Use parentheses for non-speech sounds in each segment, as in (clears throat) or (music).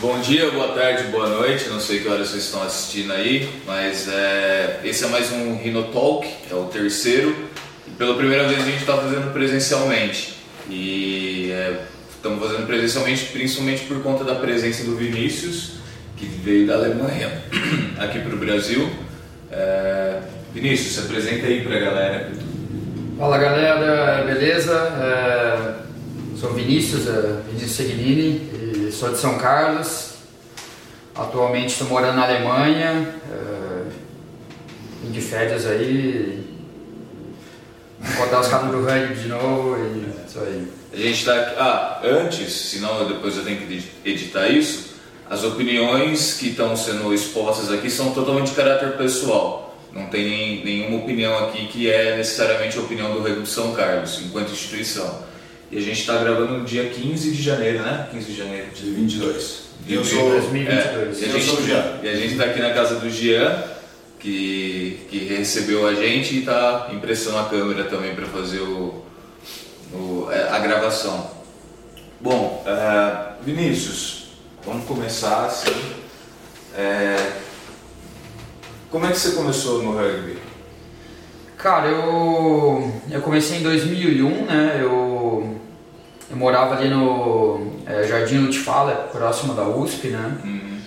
Bom dia, boa tarde, boa noite. Não sei que horas vocês estão assistindo aí, mas é, esse é mais um Rhino Talk, é o terceiro. E pela primeira vez a gente está fazendo presencialmente. E é, estamos fazendo presencialmente principalmente por conta da presença do Vinícius, que veio da Alemanha (clears throat) aqui para o Brasil. É, Vinícius, se apresenta aí para a galera. Fala galera, beleza? É, sou Vinícius, é, Vinícius Segnini, e sou de São Carlos. Atualmente estou morando na Alemanha, é, vim de férias aí. Botar os caras do rugby de novo e isso aí. A gente está aqui. Ah, antes, senão depois eu tenho que editar isso. As opiniões que estão sendo expostas aqui são totalmente de caráter pessoal. Não tem nenhuma opinião aqui que é necessariamente a opinião do Rugby São Carlos, enquanto instituição. E a gente está gravando no dia 15 de janeiro, né? 15 de janeiro. Dia 22. de Eu sou 2022. É, e a Eu gente, sou o Jean. E a gente está aqui na casa do Jean, que, que recebeu a gente e está impressando a câmera também para fazer o, o- é, a gravação. Bom, é, Vinícius, vamos começar assim. É, como é que você começou no rugby? Cara, eu, eu comecei em 2001, né? Eu, eu morava ali no é, Jardim Lutifala, próximo da USP, né? Uhum.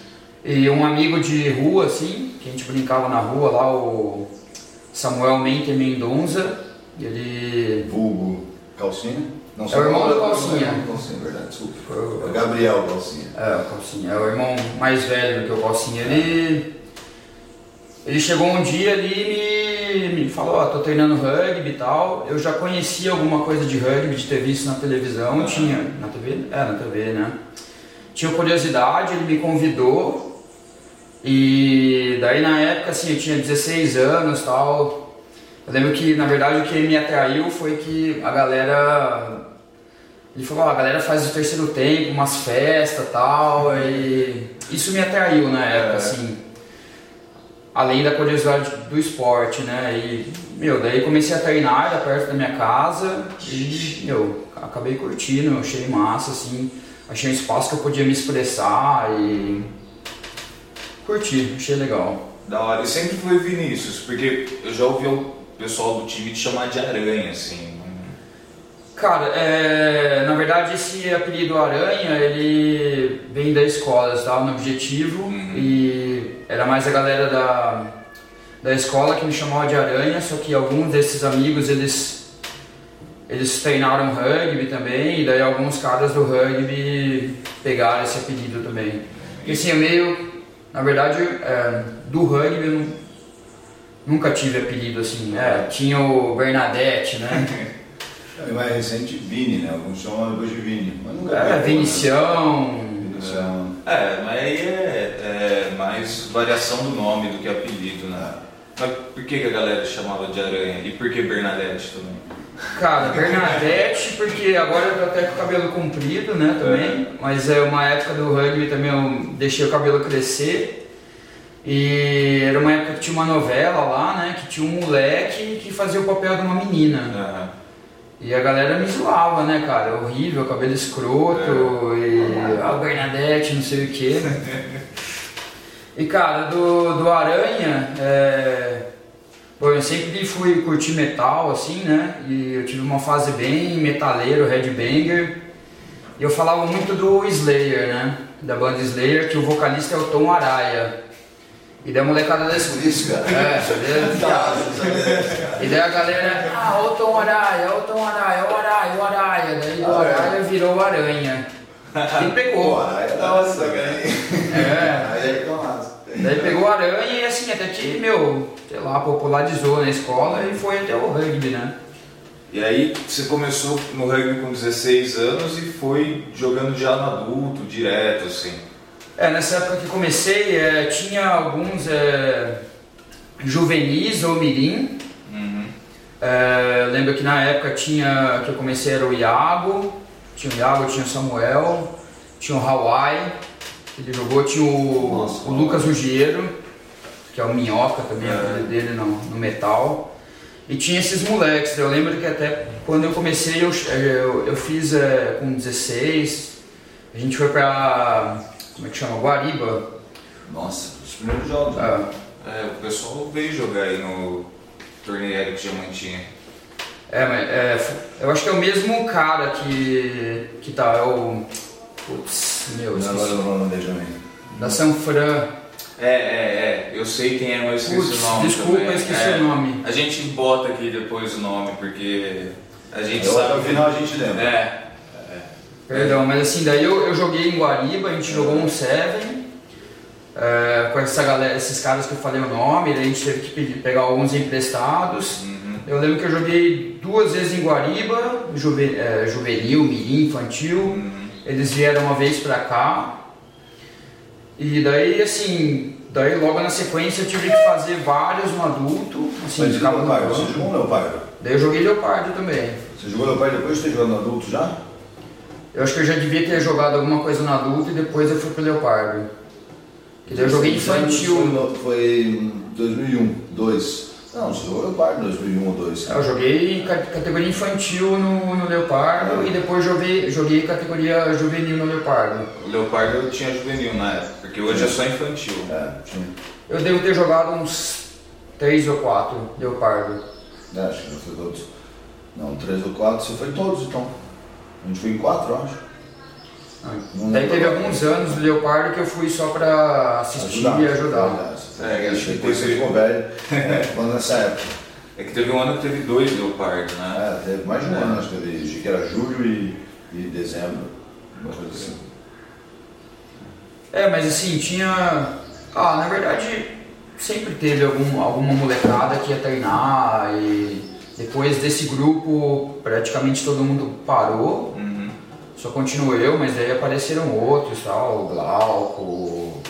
E um amigo de rua, assim, que a gente brincava na rua lá, o Samuel Mente Mendonça, ele. Vulgo Calcinha? Não, É o irmão do Calcinha. É o Calcinha, verdade, desculpa. É o Gabriel Calcinha. É, o Calcinha, é o irmão mais velho do que o Calcinha. Ele, ele chegou um dia ali e me, me falou, ó, tô treinando rugby e tal. Eu já conhecia alguma coisa de rugby, de ter visto na televisão, tinha... Na TV? É, na TV, né? Tinha curiosidade, ele me convidou. E daí na época, assim, eu tinha 16 anos e tal. Eu lembro que, na verdade, o que me atraiu foi que a galera ele falou, ó, a galera faz o terceiro tempo, umas festas e tal, e isso me atraiu na época, É. assim. Além da curiosidade do esporte, né? E, meu, daí comecei a treinar era perto da minha casa e, meu, acabei curtindo, achei massa, assim. Achei um espaço que eu podia me expressar e curti, achei legal. Da hora. E sempre foi Vinícius, porque eu já ouvi o pessoal do time te chamar de aranha, assim. Cara, é, na verdade esse apelido Aranha, ele vem da escola, estava no Objetivo Uhum. e era mais a galera da, da escola que me chamava de Aranha, só que alguns desses amigos, eles, eles treinaram rugby também, e daí alguns caras do rugby pegaram esse apelido também. Porque assim, é meio, na verdade, é, do rugby eu nu- nunca tive apelido assim, é, tinha o Bernadette, né? (laughs) E mais recente, Vini, né? Alguns chamam depois de Vini. Mas nunca É, né? Vinicião. Vinicião. É, mas aí é, é mais variação do nome do que apelido, né? Mas por que, que a galera chamava de aranha? E por que Bernadette também? Cara, Bernadette, porque agora eu tô até com o cabelo comprido, né, também. Mas é uma época do rugby também eu deixei o cabelo crescer. E era uma época que tinha uma novela lá, né, que tinha um moleque que fazia o papel de uma menina. Aham. E a galera me zoava, né, cara? Horrível, cabelo escroto e ah, Bernadette, não sei o quê. (laughs) E cara, do, do Aranha, é... Bom, eu sempre fui curtir metal, assim, né? E eu tive uma fase bem metaleiro, headbanger. E eu falava muito do Slayer, né? Da banda Slayer, que o vocalista é o Tom Araya. E daí a molecada isso, cara. É, sabia? (laughs) E daí a galera, ah, o Tom Araya, o Tom Araya, o Araya, o Araya. Daí o Araya virou o Aranha. E pegou. Pô, aí é da hora, cara. É. Aí é massa. Daí pegou o Aranha e assim, até que, meu, sei lá, popularizou na escola e foi até o rugby, né? E aí você começou no rugby com 16 anos e foi jogando já no adulto, direto, assim. É, nessa época que comecei, é, tinha alguns é, juvenis ou mirim. Uhum. É, lembro que na época tinha, que eu comecei era o Iago, tinha o Iago, tinha o Samuel, tinha o Hawaii, que ele jogou, tinha o, Nossa. o Lucas Ruggiero, que é o Minhoca também, É. filha dele no, no metal. E tinha esses moleques, eu lembro que até quando eu comecei eu, eu, eu fiz é, com 16, A gente foi pra. Como é que chama? Guariba. Nossa, os primeiros jogos. né? É, o pessoal veio jogar aí no torneio Eric Diamantinha. é, mas é, eu acho que é o mesmo cara que. que tá. É o. Putz, meu, Agora esqueci. eu não mandei também. Da San Fran. É, é, é. Eu sei quem é, mas eu esqueci Putz, o nome desculpa, também. eu esqueci É, o nome. A gente bota aqui depois o nome, porque a gente Eu, sabe... até o final a gente lembra. É, Perdão, mas assim, daí eu, eu joguei em Guariba, a gente jogou um Seven. é, com essa galera, esses caras que eu falei o nome, daí a gente teve que pedir- pegar alguns emprestados. Uhum. Eu lembro que eu joguei duas vezes em Guariba, juve- é, juvenil, mirim, infantil. Uhum. Eles vieram uma vez pra cá. E daí, assim, daí logo na sequência eu tive que fazer vários no adulto. Assim, Mas e Leopardo? Você jogou um Leopardo? Daí eu joguei Leopardo também. Você jogou Leopardo depois de ter jogado no adulto já? Eu acho que eu já devia ter jogado alguma coisa no adulto e depois eu fui pro Leopardo. E daí eu joguei infantil. Foi, no- foi em 2001, 2. Não, você jogou Leopardo em 2001 ou 2. É, Eu joguei ca- categoria infantil no, no Leopardo e depois joguei, joguei categoria juvenil no Leopardo. O Leopardo eu tinha juvenil na época, porque hoje é só infantil. É, tinha. Eu devo ter jogado uns 3 ou 4 Leopardo. É, acho que não foi todos. Não, 3 ou 4, você foi todos então. A gente foi em 4, eu acho. Não Daí teve alguns anos do Leopardo que eu fui só pra assistir e ajudar. É, É, acho que depois você ficou velho. É, falando nessa época. É que teve um ano que teve dois Leopardo, né? É, teve mais de um ano, acho que teve. Acho que era julho e, e dezembro. Uma coisa assim. É, mas assim, tinha. Ah, na verdade, sempre teve algum, alguma molecada que ia treinar e depois desse grupo praticamente todo mundo parou. Uhum. Só continuo eu, mas daí apareceram outros, tal, o Glauco, o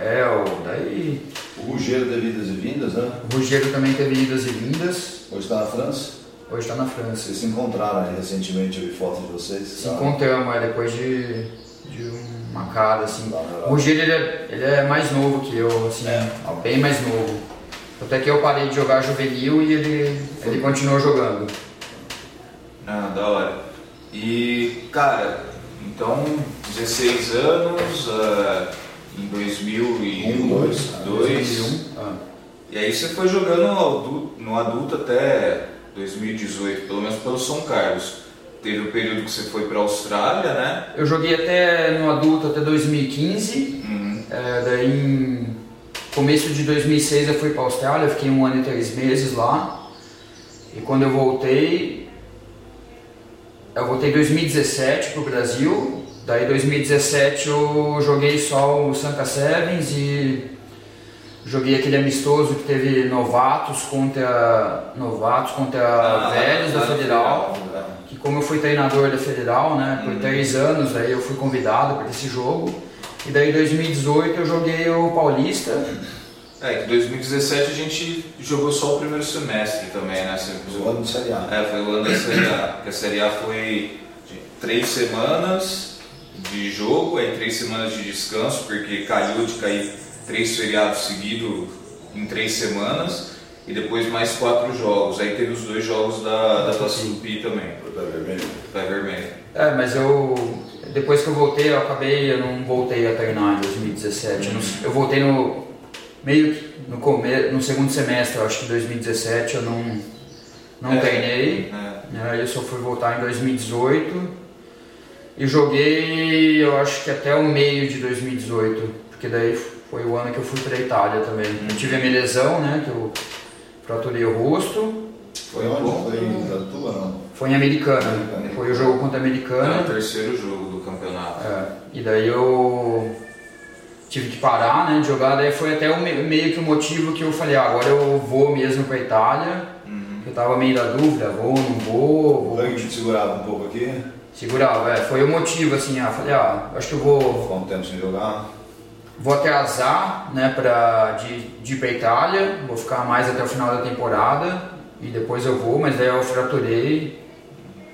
El, daí O Rugeiro teve idas e vindas, né? o Rogério também teve idas e vindas, Hoje está na França. hoje tá na França. Vocês se encontraram aí recentemente, eu vi fotos de vocês. Se sabe? encontramos, é, depois de, de uma cara, assim. Europa. O Rogério, ele é, ele é mais novo que eu, assim, bem mais novo. Até que eu parei de jogar juvenil e ele, ele continuou jogando. Ah, da hora. E, cara, então, 16 anos, ah, em 2001, Um, dois. 2001. Ah. E aí você foi jogando no adulto, no adulto até 2018, pelo menos pelo São Carlos. Teve o período que você foi para a Austrália, né? Eu joguei até no adulto até 2015. Uhum. É, daí em começo de 2006 eu fui para a Austrália, fiquei um ano e três meses lá. E quando eu voltei, eu voltei em 2017 pro Brasil. Daí em 2017 eu joguei só o Sanka Sevens e joguei aquele amistoso que teve novatos contra novatos contra Ah, velhos da no Federal. Federal, Que como eu fui treinador da Federal, né, por Uhum. três anos, daí eu fui convidado para esse jogo. E daí em 2018 eu joguei o Paulista. É, que 2017 a gente jogou só o primeiro semestre também, né? Você- O ano de Série A. É, foi o ano da Série A. Porque a Série A foi de três semanas de jogo, aí três semanas de descanso, porque calhou de cair três feriados seguidos em três semanas, e depois mais quatro jogos. Aí teve os dois jogos da, da Taça Tupi também, Foi pra vermelho. Pé Vermelho. É, mas eu depois que eu voltei, eu acabei, eu não voltei a treinar em 2017. Eu, não- eu voltei no meio no come, no segundo semestre, eu acho que 2017 eu não não É. treinei. É. Aí eu só fui voltar em 2018 e joguei, eu acho que até o meio de 2018, porque daí foi o ano que eu fui para Itália também. Eu tive a minha lesão, né, que eu fraturei o rosto. Foi onde? Foi em? Foi em Americana. Americana. Foi o jogo contra a É o Americana. terceiro jogo campeonato. É, e daí eu tive que parar, né, de jogar. Daí foi até o me- meio que o motivo que eu falei, ah, agora eu vou mesmo para Itália. Uhum. Eu tava meio da dúvida, vou, não vou, O vou rugby te segurava um pouco aqui. Segurava, é, foi o motivo, assim, ah, falei, ah, acho que eu vou, Ficou um tempo sem jogar. vou atrasar, né, pra, de, de ir pra Itália, vou ficar mais até o final da temporada e depois eu vou, mas daí eu fraturei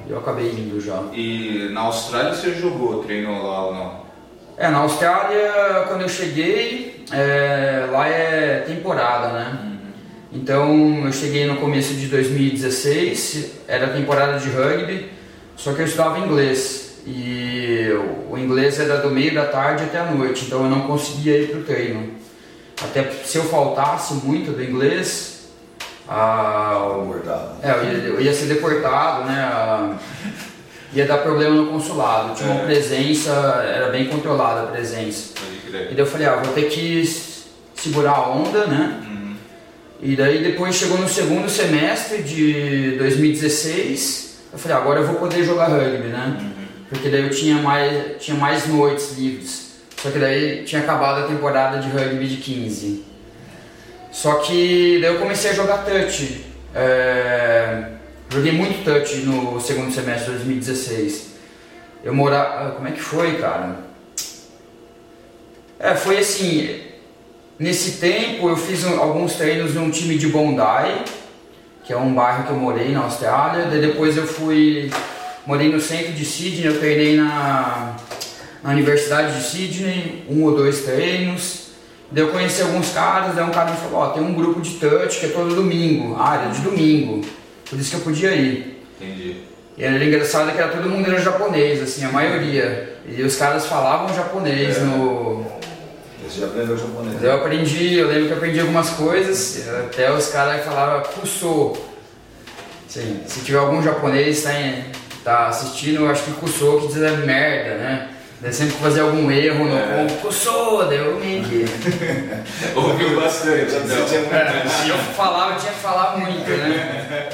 eu acabei indo já. E na Austrália você jogou, treinou lá ou não? É, na Austrália, quando eu cheguei, é, lá é temporada, né? Então eu cheguei no começo de 2016, era temporada de rugby, só que eu estudava inglês. e o inglês era do meio da tarde até a noite, então eu não conseguia ir para o treino. Até se eu faltasse muito do inglês, a, é, eu, ia, eu ia ser deportado, né? A, ia dar problema no consulado. Tinha uma é. presença, era bem controlada a presença. E daí eu falei, ah, vou ter que segurar a onda, né? Uhum. E daí depois chegou no segundo semestre de 2016, eu falei, ah, agora eu vou poder jogar rugby, né? Uhum. Porque daí eu tinha mais, tinha mais noites livres. Só que daí tinha acabado a temporada de rugby de 15. Só que daí eu comecei a jogar touch. É, joguei muito touch no segundo semestre de 2016. Eu morava. Como é que foi, cara? É, foi assim. Nesse tempo eu fiz um, alguns treinos num time de Bondi, que é um bairro que eu morei na Austrália. Daí depois eu fui morei no centro de Sydney, eu treinei na, na Universidade de Sydney, um ou dois treinos. Daí eu conheci alguns caras, daí um cara me falou, ó, tem um grupo de touch que é todo domingo, área de domingo. Por isso que eu podia ir. Entendi. E era engraçado que era todo mundo era japonês, assim, a maioria. E os caras falavam japonês é. no. Você já aprendeu japonês? Eu aprendi, eu lembro que eu aprendi algumas coisas, até os caras falavam kuso. Sim, se tiver algum japonês, tá tá assistindo, eu acho que Cusou que diz é merda, né? Daí sempre que fazer algum erro no é. Cusou, daí eu meio que. (laughs) Ouviu bastante. Tinha é, (laughs) eu falava, tinha que falar muito, né?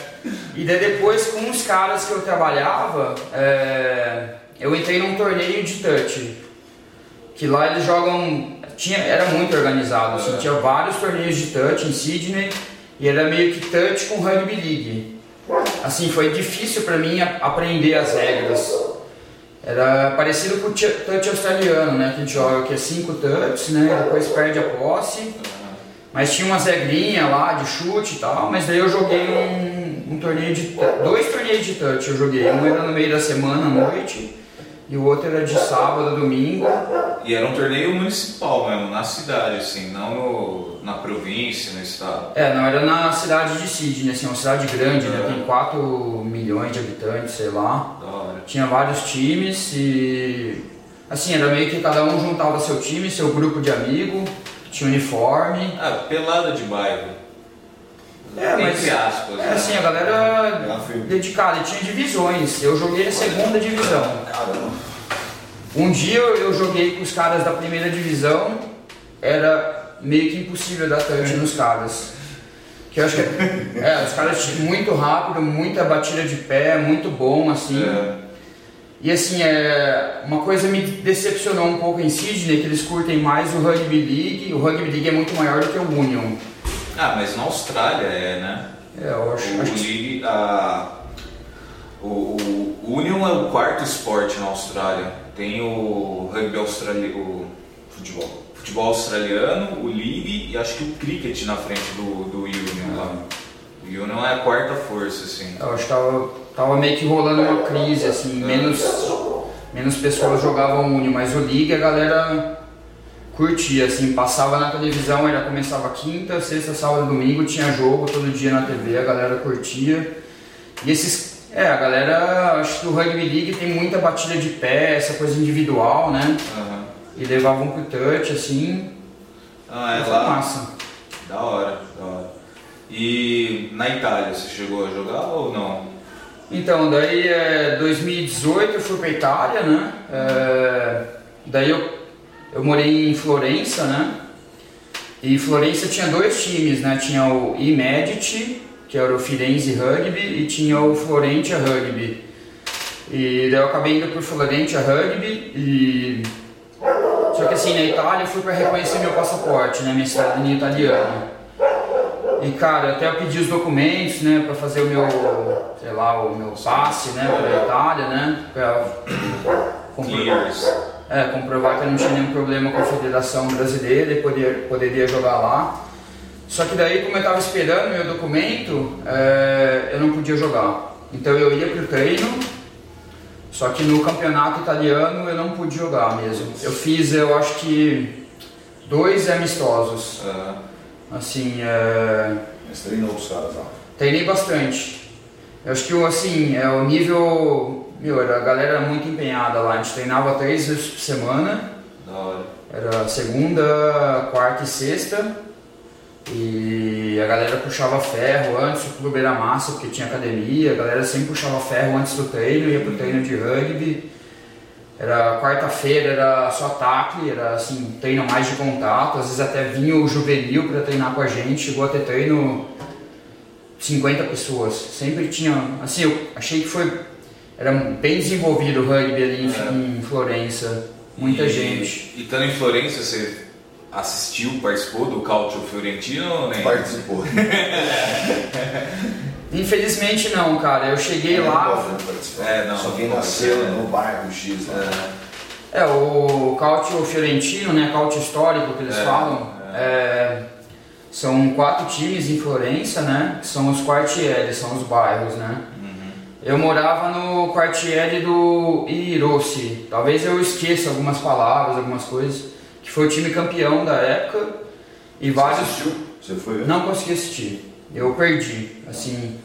E daí depois com os caras que eu trabalhava, é, eu entrei num torneio de touch. Que lá eles jogam. Tinha, era muito organizado, assim, tinha vários torneios de touch em Sydney e era meio que touch com rugby league assim, foi difícil para mim aprender as regras. Era parecido com o touch australiano, né? Que a gente joga que é 5 touches, né? Depois perde a posse. Mas tinha umas regrinhas lá de chute e tal, mas daí eu joguei um, um torneio de. dois torneios de touch eu joguei. Um era no meio da semana à noite e o outro era de sábado a domingo. E era um torneio municipal mesmo, na cidade, assim, não no, na província, no estado. É, não, era na cidade de Sydney, assim, uma cidade grande, né? é. né? Tem 4 milhões de habitantes, sei lá. Tinha vários times e. Assim, era meio que cada um juntava seu time, seu grupo de amigo, tinha uniforme. Ah, pelada de bairro. É, mas, Entre aspas. É né? assim, a galera dedicada, e tinha divisões. Eu joguei na segunda divisão. Um dia eu joguei com os caras da primeira divisão, era meio que impossível dar touch nos caras. Que eu acho que é, é, os caras muito rápido, muita batida de pé, muito bom assim. É. E assim, é, uma coisa me decepcionou um pouco em Sydney, que eles curtem mais o Rugby League. O Rugby League é muito maior do que o Union. Ah, mas na Austrália é, né? É, eu acho. O, acho League, a, o, o Union é o quarto esporte na Austrália. Tem o rugby australiano, o futebol, futebol australiano, o League e acho que o cricket na frente do, do Union lá. O Union é a quarta força, assim. Eu acho que tava, tava meio que rolando uma crise, assim, é. menos, menos pessoas jogavam Union, mas o League a galera curtia, assim, passava na televisão, era começava quinta, sexta, sábado, domingo, tinha jogo todo dia na TV, a galera curtia. E esses, é, a galera, acho que o Rugby League tem muita batida de pé, essa coisa individual, né? Uhum. E levavam pro touch, assim. Ah, é lá. massa. Da hora, da hora. E na Itália, você chegou a jogar ou não? Então, daí é 2018 eu fui pra Itália, né? É, daí eu eu morei em Florença, né? E Florença tinha dois times, né? Tinha o Imedit, que era o Firenze Rugby, e tinha o Florentia Rugby. E daí eu acabei indo pro Florentia Rugby e... Só que assim, na Itália eu fui para reconhecer meu passaporte, né? Minha cidadania italiana. E cara, até eu pedi os documentos, né, para fazer o meu, sei lá, o meu passe, né, para Itália, né, para Clears é, comprovar que eu não tinha nenhum problema com a Federação Brasileira e poder, poderia jogar lá. Só que daí, como eu estava esperando meu documento, é, eu não podia jogar. Então eu ia para o treino, só que no campeonato italiano eu não pude jogar mesmo. Eu fiz, eu acho que, dois amistosos. Uhum. Assim, é... Mas treinou os caras lá? Treinei bastante. Eu acho que, assim, é o nível Meu, a galera era muito empenhada lá. A gente treinava três vezes por semana. Da hora. Era segunda, quarta e sexta. E a galera puxava ferro antes, o clube era massa porque tinha academia, a galera sempre puxava ferro antes do treino, ia pro treino de rugby. Era quarta-feira, era só tacle, era assim, treino mais de contato, às vezes até vinha o juvenil para treinar com a gente, chegou a ter treino 50 pessoas. Sempre tinha, assim, eu achei que foi era bem desenvolvido o rugby ali em, é. em Florença, muita e, gente. E estando em Florença, você assistiu, participou do Calcio Fiorentino ou nem? Participou. (laughs) Infelizmente não, cara. Eu cheguei lá. É, não, Só quem nasceu no bairro X. Né? É. é, o Calcio Fiorentino, né? Calcio histórico que eles é, falam. É. É, são quatro times em Florença, né? Que são os quartieri, são os bairros, né? Uhum. Eu morava no quartiere do Irossi. Talvez eu esqueça algumas palavras, algumas coisas que foi o time campeão da época e Você vários. Assistiu? Você foi? Não consegui assistir. Eu perdi, assim,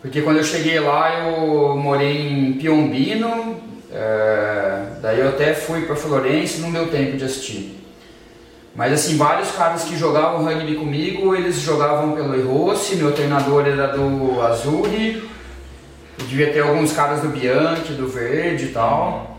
porque quando eu cheguei lá eu morei em Piombino, é, daí eu até fui para Florença não deu tempo de assistir. Mas assim, vários caras que jogavam rugby comigo, eles jogavam pelo Irossi, meu treinador era do Azuri, devia ter alguns caras do Bianchi, do Verde e tal.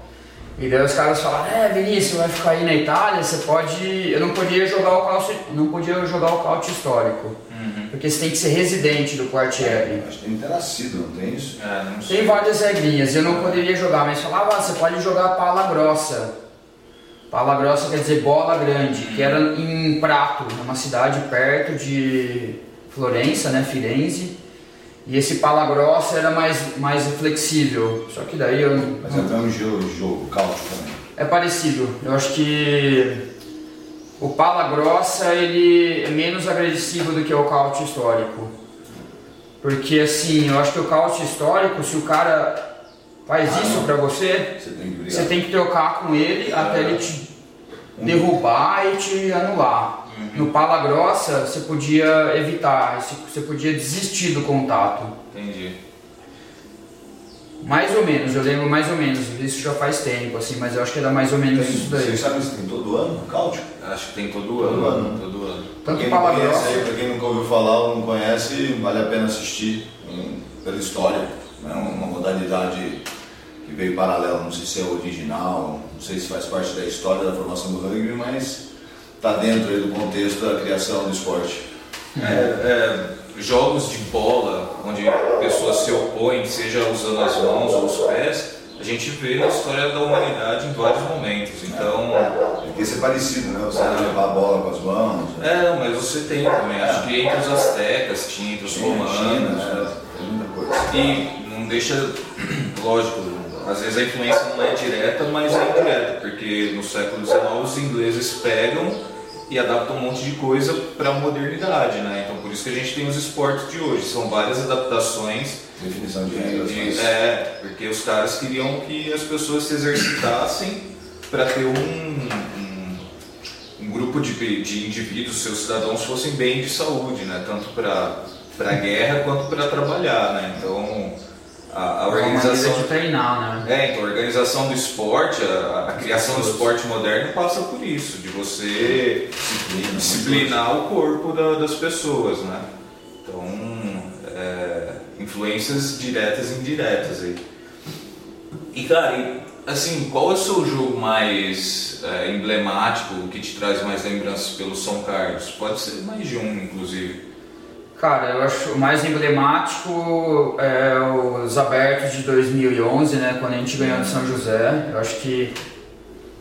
E daí os caras falaram, é Vinícius, vai ficar aí na Itália, você pode. Eu não podia jogar o calcio, não podia jogar o calcio histórico. Uhum. Porque você tem que ser residente do quartiere. Acho que tem que ter nascido, não tem isso? É, não tem várias regrinhas, eu não poderia jogar, mas falava, ah, você pode jogar pala grossa. Pala grossa quer dizer bola grande, uhum. que era em Prato, numa cidade perto de Florença, né, Firenze. E esse pala grossa era mais, mais flexível. Só que daí eu. Mas é um jogo, jogo cálcio também. É parecido. Eu acho que o pala grossa ele é menos agressivo do que o cálcio histórico. Porque assim, eu acho que o cálcio histórico, se o cara faz ah, isso para você, você tem, você tem, que trocar com ele é. até ele te derrubar e te anular. No pala grossa, você podia evitar, você podia desistir do contato. Entendi. Mais ou menos, eu lembro mais ou menos, isso já faz tempo, assim, mas eu acho que era mais ou menos tem, isso daí. Vocês sabem se tem todo ano cáutico? Acho que tem todo, todo ano, ano. Todo ano. Tanto quem pala grossa. Aí, pra quem nunca ouviu falar ou não conhece, vale a pena assistir um, pela história. É né? uma modalidade que veio paralela, não sei se é original, não sei se faz parte da história da formação do rugby, mas está dentro do contexto da criação do esporte. É, é, jogos de bola, onde pessoas se opõem, seja usando as mãos ou os pés, a gente vê na história da humanidade em vários momentos. Então. Tem que ser parecido, né? Você é, levar a bola com as mãos. Né? É, mas você tem também. Acho que entre os astecas tinha, entre os romanos. China, né? Tem muita coisa. E não deixa. (clears throat) Lógico, às vezes a influência não é direta, mas é indireta, porque no século XIX os ingleses pegam e adaptam um monte de coisa para a modernidade, né? Então por isso que a gente tem os esportes de hoje, são várias adaptações. Definição de. De, é, porque os caras queriam que as pessoas se exercitassem para ter um, um, um, grupo de, de indivíduos, seus cidadãos fossem bem de saúde, né? Tanto para a guerra quanto para trabalhar, né? Então a, a organização de treinar, né? É, então a organização do esporte, a, a criação do esporte moderno passa por isso, de você Disciplina, disciplinar o corpo da, das pessoas, né? Então, é, influências diretas e indiretas aí. E cara, assim, qual é o seu jogo mais é, emblemático que te traz mais lembranças pelo São Carlos? Pode ser mais de um, inclusive. Cara, eu acho o mais emblemático é os abertos de 2011, né, quando a gente ganhou de São José. Eu acho que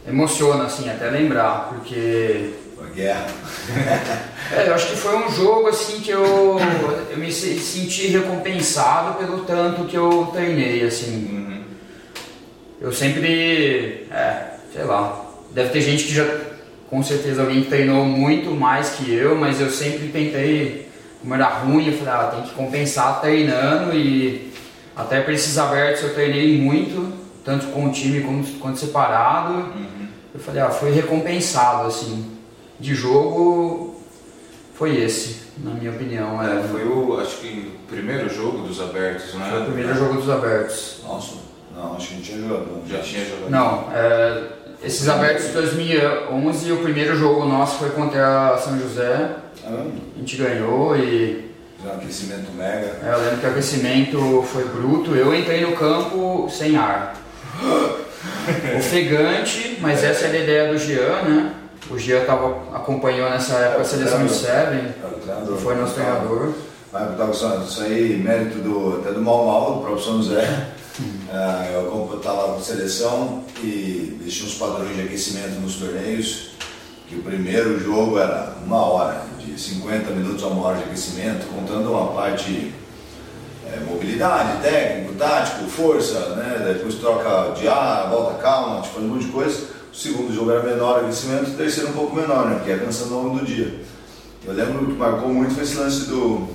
emociona, assim, até lembrar, porque... Foi guerra. (laughs) é, eu acho que foi um jogo, assim, que eu, eu me senti recompensado pelo tanto que eu treinei, assim. Uhum. Eu sempre, é, sei lá, deve ter gente que já, com certeza alguém que treinou muito mais que eu, mas eu sempre tentei como era ruim, eu falei, ah, tem que compensar treinando e até para esses abertos eu treinei muito, tanto com o time quanto, quanto separado. Uhum. Eu falei, ah, foi recompensado, assim. De jogo foi esse, na minha opinião. É, foi o, acho que, o primeiro jogo dos abertos, né? Foi o primeiro jogo dos abertos. Nossa, Não, acho que não tinha jogado. Não, Já tinha jogado? Não, é, esses abertos de 2011, o primeiro jogo nosso foi contra a São José. A gente ganhou e já um aquecimento mega. é, eu lembro que o aquecimento foi bruto. Eu entrei no campo sem ar. (laughs) Ofegante, mas essa era a ideia do Jean, né? O Jean tava, acompanhou nessa época a seleção de Seven, o treinador. foi nosso treinador. Mas eu tava falando, isso aí, mérito do, até do Mal Mal, do próprio São José. Ah, (laughs) eu estava com a seleção e tinham os padrões de aquecimento nos torneios, que o primeiro jogo era uma hora, de 50 minutos a uma hora de aquecimento, contando uma parte é, mobilidade, técnico, tático, força, né? depois troca de ar, volta calma, tipo, um monte de coisa. O segundo jogo era menor aquecimento, o terceiro um pouco menor, né? porque é cansando ao longo do dia. Eu lembro que marcou muito foi esse lance do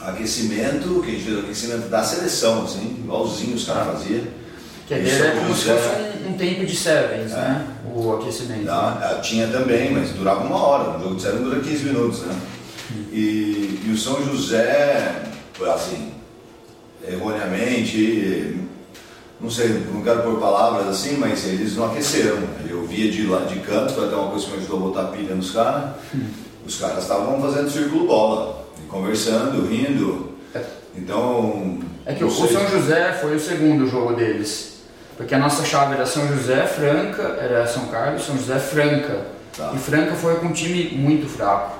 aquecimento, que a gente fez o aquecimento da seleção, assim, igualzinho os caras faziam. Que é como se fosse um, um tempo de Sevens, né? O aquecimento. Ah, tinha também, mas durava uma hora. O jogo de série dura 15 minutos, né? E, e o São José, assim, erroneamente, não sei, não quero pôr palavras assim, mas eles não aqueceram. Eu via de lá de canto, foi até uma coisa que me ajudou a botar pilha nos caras. Os caras estavam fazendo círculo bola, conversando, rindo. Então. É que o. São José foi o segundo jogo deles. Porque a nossa chave era São José, Franca, era São Carlos, São José, Franca. Tá. E Franca foi com um time muito fraco.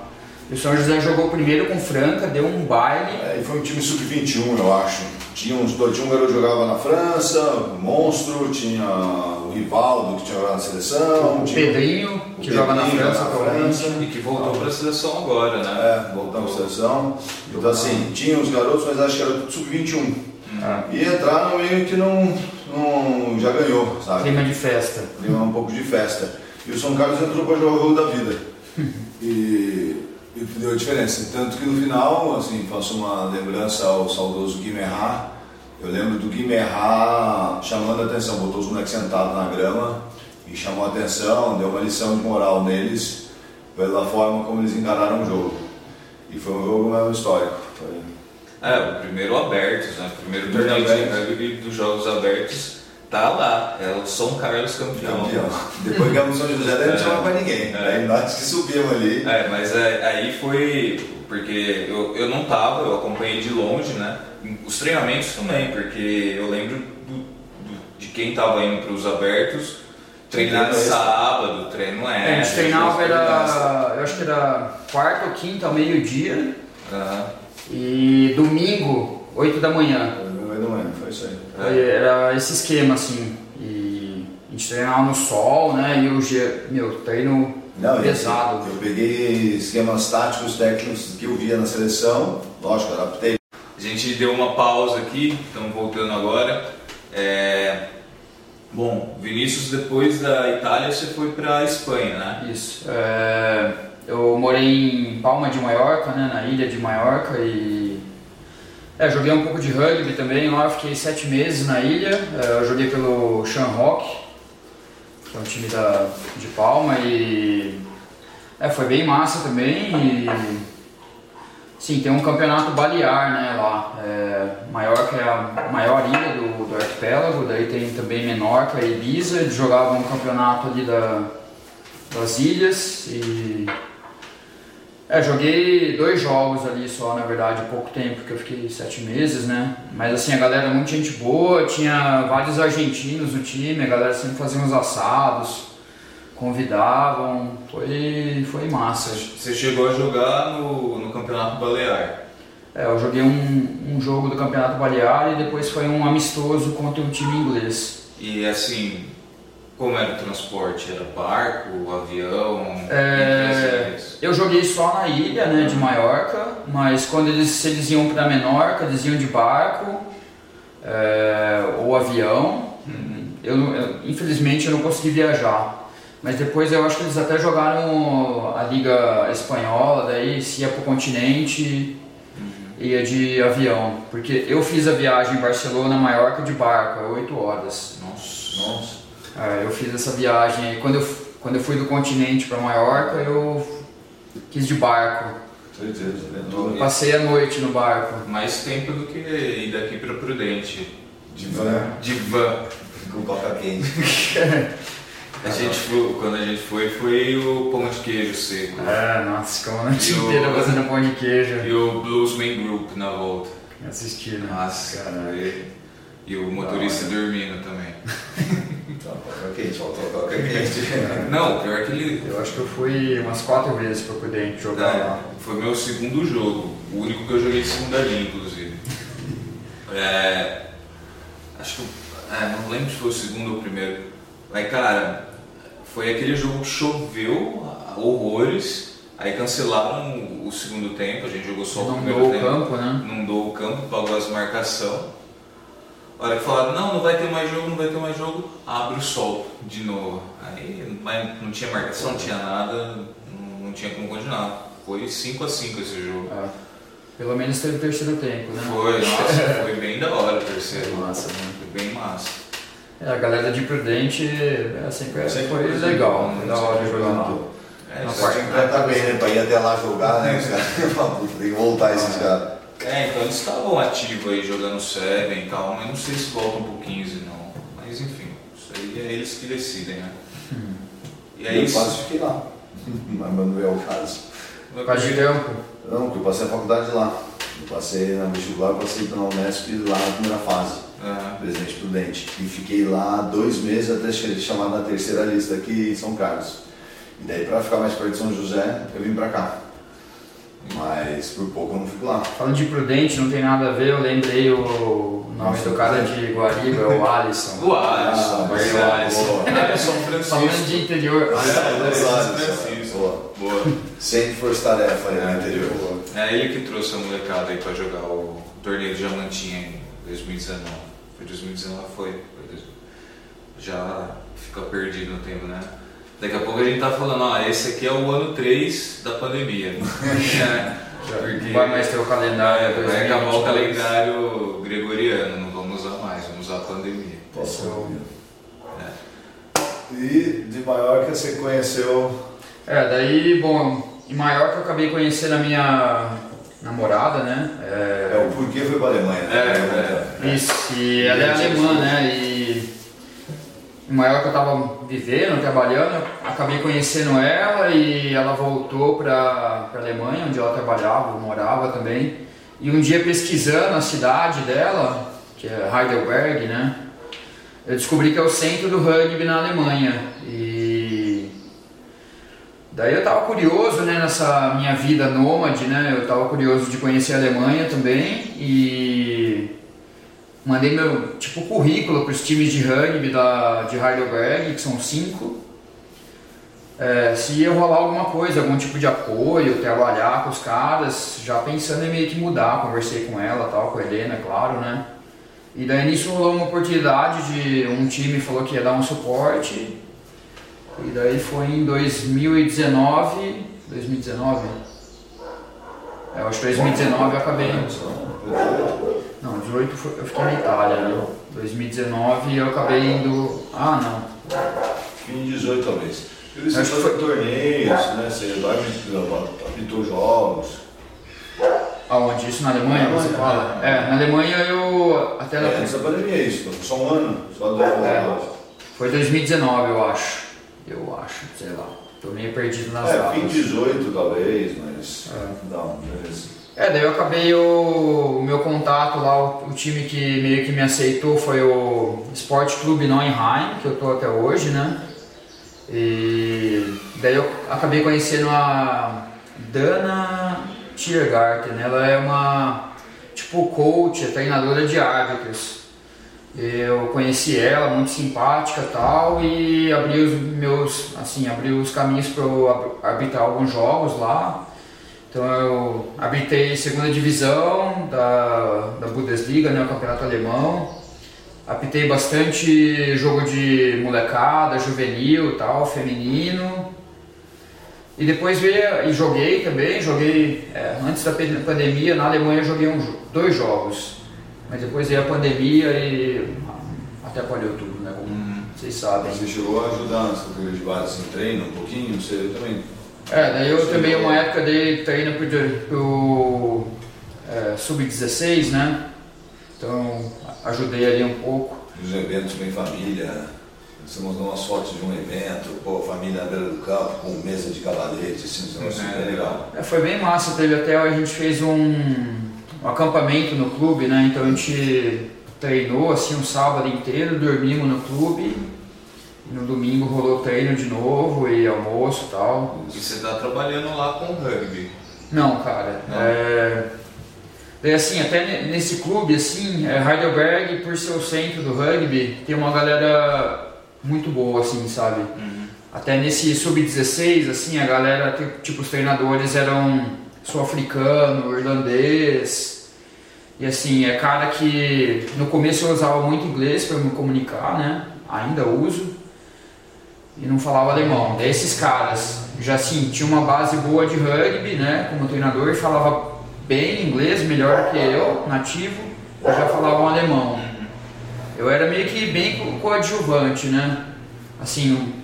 E o São José jogou primeiro com Franca, deu um baile. É, e foi um time sub-21, eu acho. Tinha, uns, dois- tinha um garoto que jogava na França, o Monstro, tinha o Rivaldo que tinha jogado na seleção, O tinha Pedrinho, o que joga na Pedrinho, França na atualmente. França. E que voltou para a seleção agora, né? É, voltamos à seleção. Então assim, tinha os garotos, mas acho que era tudo sub-21. Ah, E entraram meio que não, não já ganhou, sabe? clima de festa. Deu um pouco de festa. E o São Carlos entrou para jogar o jogo da vida. E, e deu a diferença. Tanto que no final, assim, faço uma lembrança ao saudoso Guimerá. Eu lembro do Guimerá chamando a atenção, botou os moleques sentados na grama e chamou a atenção, deu uma lição de moral neles pela forma como eles encararam o jogo. E foi um jogo mesmo histórico. Foi- É, o primeiro abertos, né? O primeiro torneio de dos Jogos Abertos tá lá. É o São Carlos campeão. Campeão. Depois que o São José, daí não É. chamava pra ninguém. É. Aí nós que subimos ali. É, mas é, aí foi porque eu, eu não tava, eu acompanhei de longe, né? Os treinamentos também, porque eu lembro do- do- de quem tava indo para os abertos, treinar extra. sábado, treino é. a gente treinava, era, eu acho que era quarta ou quinta ao meio-dia. Aham. E domingo, 8 da manhã. Meio da manhã, foi isso aí. Foi- Era esse esquema assim. E a gente treinava no sol, né? E o G, meu, treino Não, eu- pesado. Eu peguei esquemas táticos, técnicos que eu via na seleção, lógico, adaptei. A gente deu uma pausa aqui, estamos voltando agora. É, Bom, Vinícius, depois da Itália, você foi para a Espanha, né? Isso. É, eu morei em Palma de Maiorca, né? Na ilha de Maiorca e é, joguei um pouco de rugby também. Lá fiquei sete meses na ilha. É, eu joguei pelo Shamrock, que é um time da, de Palma e é, foi bem massa também. E, sim, tem um campeonato balear, né? Lá. É, Maiorca é a maior ilha do, do arquipélago. Daí tem também Menorca e Ibiza. Eles jogavam um campeonato ali da das ilhas e é, joguei dois jogos ali só, na verdade, pouco tempo, porque eu fiquei sete meses, né? Mas assim, a galera muito gente boa, tinha vários argentinos no time, a galera sempre fazia uns assados, convidavam, foi, foi massa. Você chegou a jogar no, no Campeonato Balear. É, eu joguei um, um jogo do Campeonato Balear e depois foi um amistoso contra um time inglês. E assim, como era o transporte? Era barco, avião? É, eu joguei só na ilha, né, de Maiorca, mas quando eles, eles iam para Menorca, eles iam de barco é, ou avião. Eu, não- eu- infelizmente eu não consegui viajar. Mas depois eu acho que eles até jogaram a Liga Espanhola, daí se ia pro continente, ia de avião. Porque eu fiz a viagem em Barcelona, Maiorca de barco, é 8 horas. Nossa. Nossa. É, eu fiz essa viagem aí. Quando eu, quando eu fui do continente para Maiorca, eu quis de barco. Né? passei a noite no barco. Mais tempo do que ir daqui para Prudente. De van. De van. (laughs) Com coca quente. A gente foi, quando a gente foi, foi o pão de queijo seco. É, nossa, ficamos a noite inteira fazendo pão de queijo. E o Bluesman Group na volta. Assisti, né? Nossa, Caralho. e, e o motorista dormindo também. (laughs) Coca quente, quente. (laughs) Não, pior que ele. Eu acho que eu fui umas quatro vezes pra poder jogar lá. É, foi meu segundo jogo, o único que eu joguei de segunda linha, inclusive. (laughs) É, acho que. É, não lembro se foi o segundo ou o primeiro. Mas, cara, foi aquele jogo que choveu horrores, aí cancelaram o, segundo tempo, a gente jogou só o Não primeiro dou o tempo. campo, né? Inundou o campo, pagou as marcação. A hora que falaram, não, não vai ter mais jogo, não vai ter mais jogo, abre o sol de novo. Aí mas não tinha marcação, não tinha nada, não, não tinha como continuar. Foi 5 a 5 esse jogo. É. Pelo menos teve o terceiro tempo, né? Foi, (laughs) nossa, foi bem da hora o terceiro. Massa, né? Foi bem massa. É, a galera de Prudente é, sempre, Sempre foi legal, foi da hora jogar lá. É, Na parte- estar bem, né? Pra ir até lá jogar, né? Os caras (laughs) tem que voltar esses caras. É, então eles estavam ativos aí jogando Seven e tal, mas não sei se voltam pro 15 não. Mas enfim, isso aí é eles que decidem, né? E é eu isso. quase fiquei lá. (laughs) Mas não é o caso. Quase de campo. Não, porque eu passei a faculdade lá. Eu passei na vestibular, eu passei pela Unesp lá na primeira fase, Ah, Presidente Prudente. E fiquei lá dois meses até ser chamado na terceira lista aqui em São Carlos. E daí, pra ficar mais perto de São José, eu vim pra cá. Mas por pouco eu não fico lá. Falando de Prudente, não tem nada a ver, eu lembrei o nome do cara de Guariba, é o Alisson. O Alisson, Ah, Barry boa. Alisson. (laughs) Alisson Falando Francisco. de interior, É, Alisson Alisson. Francisco. Boa. Boa. Sempre força tarefa aí no interior. É ele que trouxe a molecada aí pra jogar o torneio de Diamantinha em 2019. Foi 2019? Foi. Já fica perdido no tempo, né? Daqui a pouco a gente tá falando, ó, esse aqui é o ano 3 da pandemia. (laughs) é, porque vai mais ter o calendário. é, vai acabar o 2022. calendário gregoriano, não vamos usar mais, vamos usar a pandemia. Isso. E de Maiorca você conheceu. É, daí, bom, em Maiorca eu acabei conhecendo a minha namorada, né? É, É, o porquê foi pra Alemanha, né? É, é. Isso, e ela é alemã, né? E em Maiorca eu tava vivendo, trabalhando, acabei conhecendo ela e ela voltou pra, pra Alemanha, onde ela trabalhava, morava também. E um dia pesquisando a cidade dela, que é Heidelberg, né? Eu descobri que é o centro do rugby na Alemanha. E daí eu tava curioso, né, nessa minha vida nômade, né? Eu tava curioso de conhecer a Alemanha também e mandei meu tipo currículo para os times de rugby da de Heidelberg, que são cinco. É, se ia rolar alguma coisa, algum tipo de apoio, trabalhar com os caras, já pensando em meio que mudar, conversei com ela, tal, com a Helena, claro, né? E daí nisso rolou uma oportunidade de um time falou que ia dar um suporte. E daí foi em 2019, 2019? É, acho que 2019 eu acabei não, 18 foi- eu fiquei na Itália, né? 2019 eu acabei indo. Ah, não. Fim de 18 talvez. Você Acho que foi torneios, né? Você apitou- apitou jogos. Aonde? Isso na Alemanha, você Alemanha, fala? é. É, na Alemanha eu. Até na, É, antes da pandemia isso, só um ano, só dois É. anos. Foi 2019, eu acho. Eu acho, sei lá. Tô meio perdido nas É, datas. fim de 18 talvez, mas. É. Não, beleza. É, daí eu acabei o, o meu contato lá, o, o time que meio que me aceitou foi o Sport Clube Neuenheim, que eu tô até hoje, né? E daí eu acabei conhecendo a Dana Tiergarten, ela é uma tipo coach, é treinadora de árbitros. Eu conheci ela, muito simpática tal, e abri os meus, assim, abri os caminhos para eu arbitrar alguns jogos lá. Então eu arbitrei segunda divisão da, da Bundesliga, né, o campeonato alemão. Apitei bastante jogo de molecada, juvenil e tal, feminino. E depois veio e joguei também, joguei é, antes da pandemia, na Alemanha eu joguei um dois jogos. Mas depois veio a pandemia e ah, atrapalhou tudo, né? Como vocês sabem. Você chegou a ajudar nas categorias de base, assim, treino um pouquinho, você também. É, daí eu Chegou- também uma época dei treino pro, pro é, Sub-16, né? Então ajudei ali um pouco. Os eventos bem família, você mandou umas fotos de um evento, pô, família na beira do campo, com mesa de cavalete, assim, um negócio É. legal. É, foi bem massa, teve até a gente fez um, um acampamento no clube, né? Então a gente treinou assim um sábado inteiro, dormimos no clube. E no domingo rolou treino de novo e almoço e tal. E você tá trabalhando lá com rugby. Não, cara. Não? É... Daí assim, até ne- nesse clube, assim, é, Heidelberg, por ser o centro do rugby, tem uma galera muito boa, assim, sabe? Até nesse sub-16, assim, a galera, ti- tipo, os treinadores eram sul-africano, irlandês. E assim, é cara que no começo eu usava muito inglês para me comunicar, né? Ainda uso. E não falava alemão. Daí esses caras já assim, tinham uma base boa de rugby, né? Como treinador, e falava bem inglês, melhor que eu, nativo, e já falavam alemão. Eu era meio que bem co- coadjuvante, né? Assim,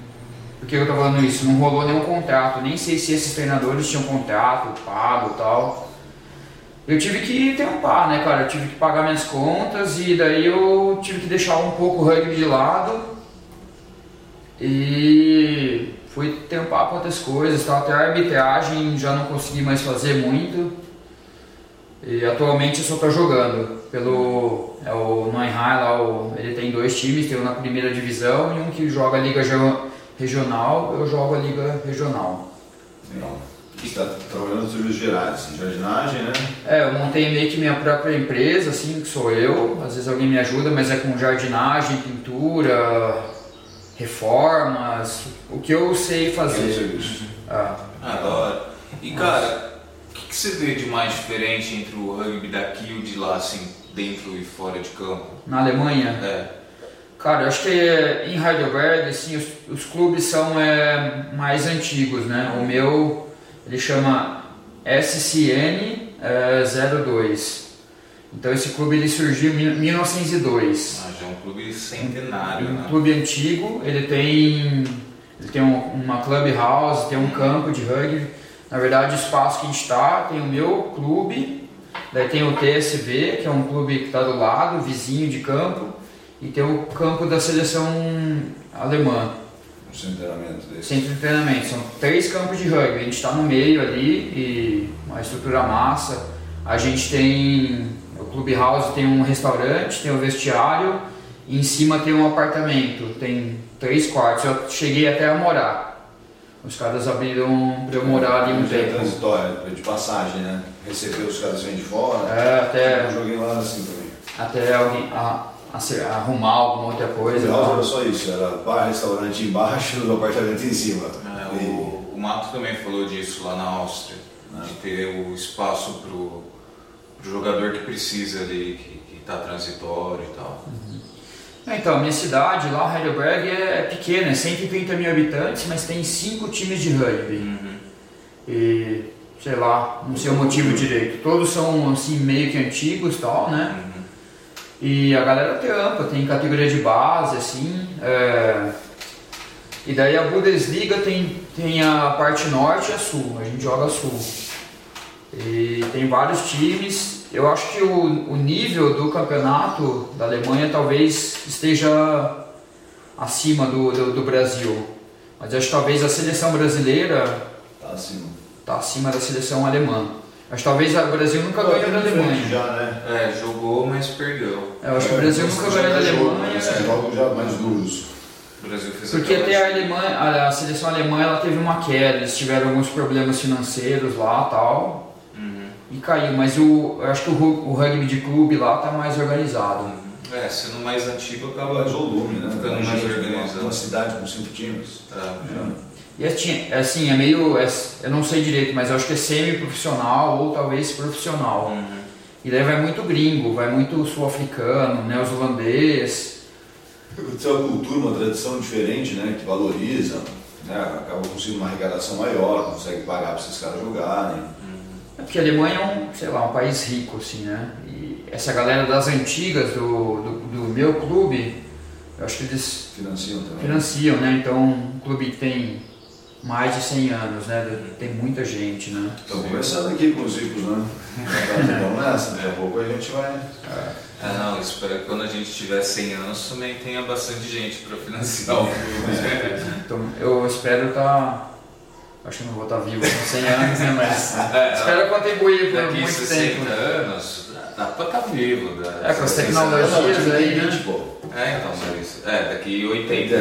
por que eu tô falando isso? Não rolou nenhum contrato, nem sei se esses treinadores tinham contrato, pago tal. Eu tive que tampar, né, cara? Eu tive que pagar minhas contas e daí eu tive que deixar um pouco o rugby de lado e fui tampar com outras coisas, tal. até a arbitragem já não consegui mais fazer muito. E atualmente eu só tô jogando pelo é o Neuenheim lá, o- ele tem dois times, tem um na primeira divisão e um que joga a liga regional, eu jogo a liga regional. Legal. Você está trabalhando nos serviços gerais, assim, jardinagem, né? É, eu montei meio que minha própria empresa, assim, que sou eu. Às vezes alguém me ajuda, mas é com jardinagem, pintura, reformas, o que eu sei fazer. serviço. Ah, da hora. E cara, o que, que você vê de mais diferente entre o rugby daqui e o de lá, assim, dentro e fora de campo? na Alemanha, É. cara, eu acho que em Heidelberg, assim, os, os clubes são é, mais antigos, né? O meu, ele chama SCN é, 02. Então esse clube ele surgiu em mil- 1902. Ah, já é um clube centenário, um né? clube antigo, ele tem, ele tem um- uma clubhouse, tem um campo de rugby. Na verdade, o espaço que a gente está tem o meu clube, daí tem o TSB, que é um clube que está do lado, vizinho de campo, e tem o campo da seleção alemã, Um centeramento desse. centro de treinamento. São três campos de rugby, a gente está no meio ali, e uma estrutura massa. A gente tem, o clubhouse tem um restaurante, tem o vestiário, e em cima tem um apartamento, tem três quartos. Eu cheguei até a morar. Os caras abriram para eu morar ali um é tempo. transitório, de passagem, né? Receber os caras que vêm de fora. É, até, Eu joguei lá assim também. até alguém a- a se- arrumar alguma outra coisa. O house era só isso, era bar, restaurante embaixo, (laughs) o apartamento em cima. É, o, o Mato também falou disso lá na Áustria, de ter o espaço pro, pro jogador que precisa ali, que, que tá transitório e tal. É, Então, a minha cidade lá, Heidelberg, é, é pequena, é 130 mil habitantes, mas tem cinco times de rugby. E, sei lá, não sei o motivo direito. Todos são, assim, meio que antigos e tal, né? E a galera trampa, tem categoria de base, assim. é, E daí a Bundesliga tem, tem a parte norte e a sul, a gente joga sul. E tem vários times. Eu acho que o, o nível do campeonato da Alemanha talvez esteja acima do, do, do Brasil. Mas acho que talvez a seleção brasileira Tá acima. está acima da seleção alemã. Acho que talvez o Brasil nunca ganhou da Alemanha. Já, né? É, jogou, mas perdeu. Eu acho que o Brasil É, nunca ganhou da Alemanha. né? São jogos já mais duros. Porque até a Alemanha, a, a seleção alemã ela teve uma queda, eles tiveram alguns problemas financeiros lá tal. Uhum. E caiu, mas o, eu acho que o, o rugby de clube lá tá mais organizado. É, sendo mais antigo Acaba volume, né? Ficando mais gente, organizado. Uma, uma cidade com cinco times. É. E assim, é assim, é meio. é- eu não sei direito, mas eu acho que é semi-profissional ou talvez profissional. Uhum. E daí vai muito gringo, vai muito sul-africano, neozelandês. Tem uma cultura, uma tradição diferente, né? Que valoriza, né? Acaba conseguindo uma arrecadação maior, consegue pagar para esses caras jogarem. É porque a Alemanha é um, sei lá, um país rico, assim, né? E essa galera das antigas do, do, do meu clube, eu acho que eles Financiam também. financiam, né? Então o clube tem mais de 100 anos, né? Tem muita gente, né? Estamos começando aqui com os ricos, né? Então, nessa, daqui a pouco a gente vai. É, não, espero que quando a gente tiver 100 anos também tenha bastante gente para financiar o clube. (laughs) então, eu espero estar. Tá... Acho que não vou estar vivo com 100 anos, né? Mas (laughs) é, espero contribuir por daqui muito 60 tempo. anos, dá para estar tá vivo. Né? É, com as tecnologias aí, né? É, então, mas é, daqui 80.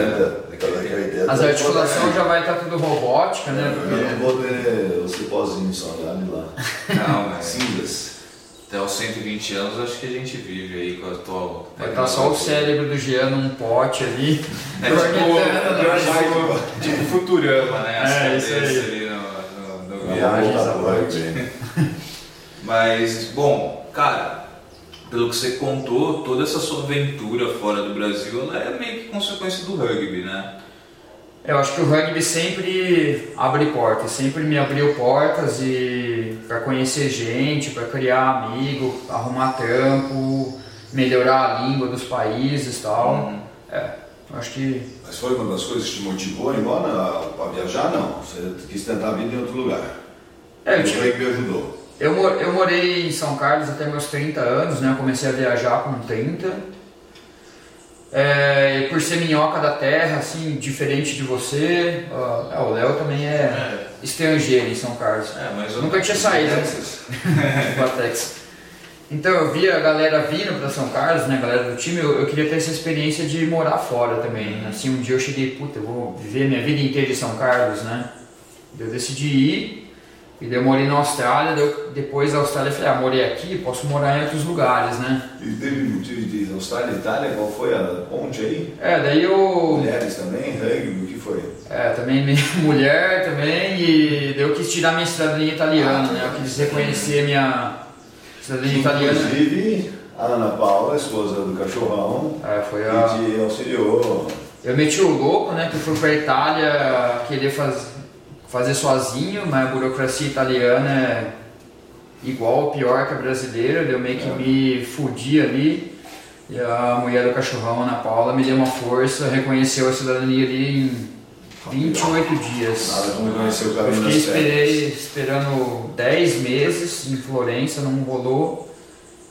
80 daqui 80. As articulações já vai estar tudo robótica, né? Eu não vou ter o cipózinho só, olha lá. Não, mas. Simples. Até os 120 anos acho que a gente vive aí com a atual. Vai estar só o cérebro do Jean num pote ali. É tipo, tipo, tipo Futurama, né? As é, aí. ali no, no, no Viagens à noite. (laughs) Mas, bom, cara, pelo que você contou, toda essa sua aventura fora do Brasil ela é meio que consequência do rugby, né? Eu acho que o rugby sempre abre portas, sempre me abriu portas e para conhecer gente, para criar amigo, arrumar trampo, melhorar a língua dos países e tal. Uhum. É, acho que. Mas foi uma das coisas que te motivou embora para viajar? Não. Você quis tentar a vida em outro lugar. É, eu tive... O que me ajudou? Eu, eu morei em São Carlos até meus 30 anos, né? Eu comecei a viajar com 30. É, por ser minhoca da terra, assim, diferente de você. É, o Léo também é, é, estrangeiro em São Carlos. É, Nunca tinha saído. Texas. (laughs) Então eu via a galera vindo para São Carlos, né, a galera do time, eu, eu, queria ter essa experiência de morar fora também. Uhum. Assim, um dia eu cheguei, puta, eu vou viver minha vida inteira em São Carlos, né? Eu decidi ir e daí eu morei na Austrália, depois da Austrália eu falei, ah, morei aqui, posso morar em outros lugares, né? E teve motivo de Austrália e Itália, qual foi a ponte aí? É, daí eu... Mulheres também, rugby, o que foi? É, também (laughs) mulher também, e daí eu quis tirar minha cidadania italiana, ah, né? Eu quis reconhecer minha cidadania italiana. Inclusive, a Ana Paula, esposa do cachorrão, é, foi a... que te auxiliou. Eu meti o louco, né, que fui pra Itália querer fazer fazer sozinho, mas a burocracia italiana é igual ou pior que a brasileira, eu meio que é. me fudi ali. E a mulher do cachorrão, Ana Paula, me deu uma força, reconheceu a cidadania ali em 28 dias. Nada como reconhecer o caminho Eu fiquei esperei, esperando 10 meses em Florença, não rolou.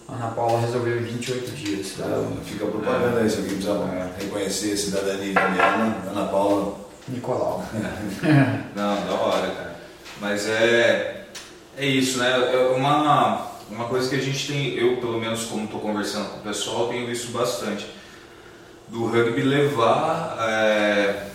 A Ana Paula resolveu em 28 dias. Tá? fica propaganda é. aí, se alguém precisar é. reconhecer a cidadania italiana, Ana Paula Nicolau. (laughs) Não, da hora, cara. Mas é, é isso, né? É uma, uma coisa que a gente tem, eu pelo menos como estou conversando com o pessoal, tenho visto bastante. Do rugby levar, é,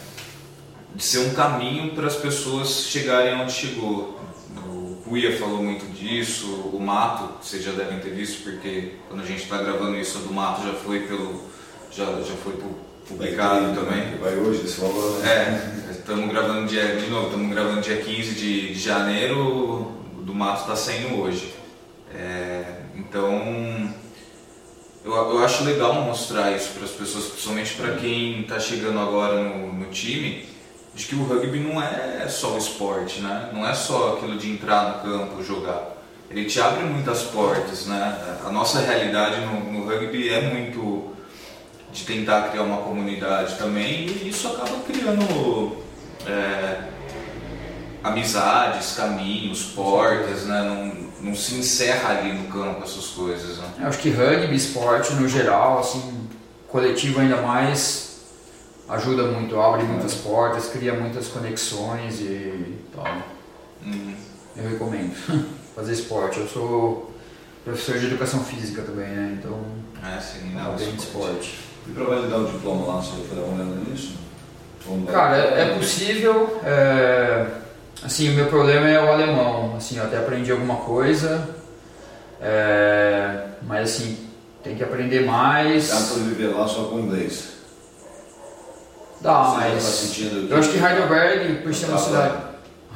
de ser um caminho para as pessoas chegarem onde chegou. O Cuia falou muito disso, o Mato, vocês já devem ter visto, porque quando a gente está gravando isso, do Mato já foi pelo. já, já foi pro publicado também. Vai hoje esse valor, né? É, estamos gravando dia, de novo, estamos gravando dia 15 de, de janeiro, do mato está saindo hoje. É, então eu, eu acho legal mostrar isso para as pessoas, principalmente para quem está chegando agora no, no time, de que o rugby não é só o esporte, né? Não é só aquilo de entrar no campo, jogar. Ele te abre muitas portas, né? A nossa realidade no, no rugby é muito de tentar criar uma comunidade também e isso acaba criando é, amizades, caminhos, portas, né? Não, não se encerra ali no campo essas coisas. Né? Eu acho que rugby, esporte no geral, assim, coletivo ainda mais, ajuda muito, abre muitas portas, cria muitas conexões e tal. Uhum. Eu recomendo (laughs) fazer esporte. Eu sou professor de educação física também, né? Então, é, sim, não, bem de esporte. E para validar o diploma lá, você vai fazer uma olhada nisso? Cara, é, é possível. É, assim, o meu problema é o alemão. Assim, eu até aprendi alguma coisa, é, mas assim, tem que aprender mais. Dá para viver lá só com inglês? Dá, Você mas tá eu acho que Heidelberg, por ser uma cidade,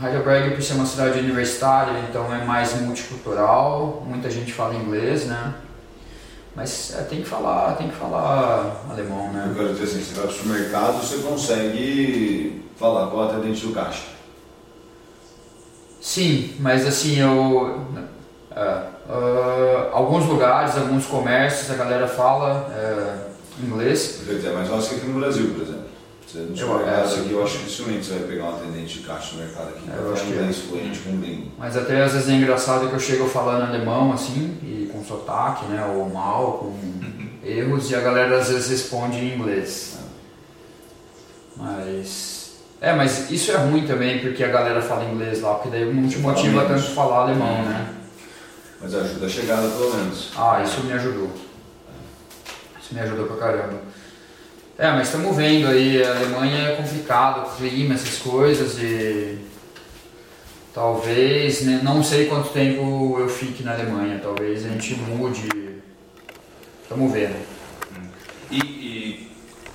Heidelberg por ser uma cidade universitária, então é mais multicultural, muita gente fala inglês, né? Mas é, tem que falar, tem que falar alemão, né? Eu quero dizer assim, você vai para o supermercado, você consegue falar com o atendente do caixa. Sim, mas assim, eu. Uh, alguns lugares, alguns comércios, a galera fala uh, inglês. Quer dizer, mais fácil que aqui no Brasil, por exemplo. Você no supermercado aqui, eu acho que dificilmente você vai pegar um atendente de caixa no mercado aqui. É, eu acho que é. fluente com língua. Mas até às vezes é engraçado que eu chego falando alemão assim, e com sotaque, né? Ou mal, com (laughs) erros e a galera às vezes responde em inglês. Mas. É, mas isso é ruim também porque a galera fala inglês lá, porque daí não te motiva tanto falar alemão, né? Mas ajuda a chegada pelo menos. Ah, isso me ajudou. Isso me ajudou pra caramba. É, mas estamos vendo aí, a Alemanha é complicado, clima, essas coisas e talvez, né, não sei quanto tempo eu fique na Alemanha, talvez a gente mude. Estamos vendo. E, e,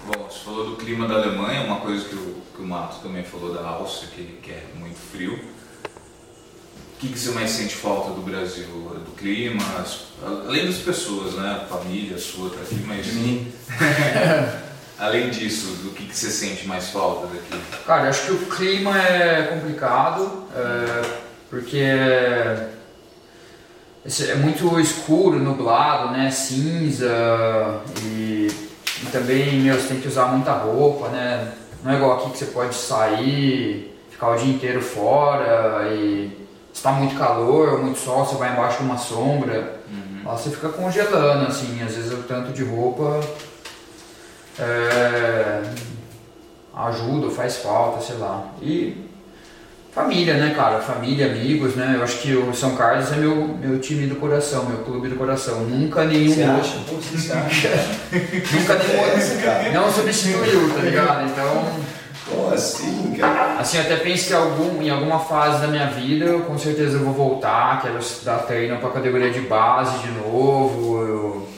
bom, você falou do clima da Alemanha, uma coisa que o, que o Mato também falou da Áustria, que, que é muito frio. O que, que você mais sente falta do Brasil? Do clima, as- além das pessoas, né? A família sua tá aqui, mas. (laughs) além disso, do que, que você sente mais falta daqui? Cara, acho que o clima é complicado, é, porque é, é muito escuro, nublado, né? Cinza e, e também, meu, você tem que usar muita roupa, né? Não é igual aqui que você pode sair, ficar o dia inteiro fora e se tá muito calor, muito sol, você vai embaixo de uma sombra. Lá você fica congelando, assim, às vezes o tanto de roupa é, ajuda, faz falta, sei lá. E família, né, cara? Família, amigos, né? Eu acho que o São Carlos é meu, meu time do coração, meu clube do coração. Nunca nenhum Você outro. acha? Pô, você acha? (laughs) Nunca nenhum outro. Não substituiu, tá ligado? Então, Como assim, cara? assim, até penso que algum, em alguma fase da minha vida, eu, com certeza eu vou voltar, quero dar treino pra categoria de base de novo. Eu,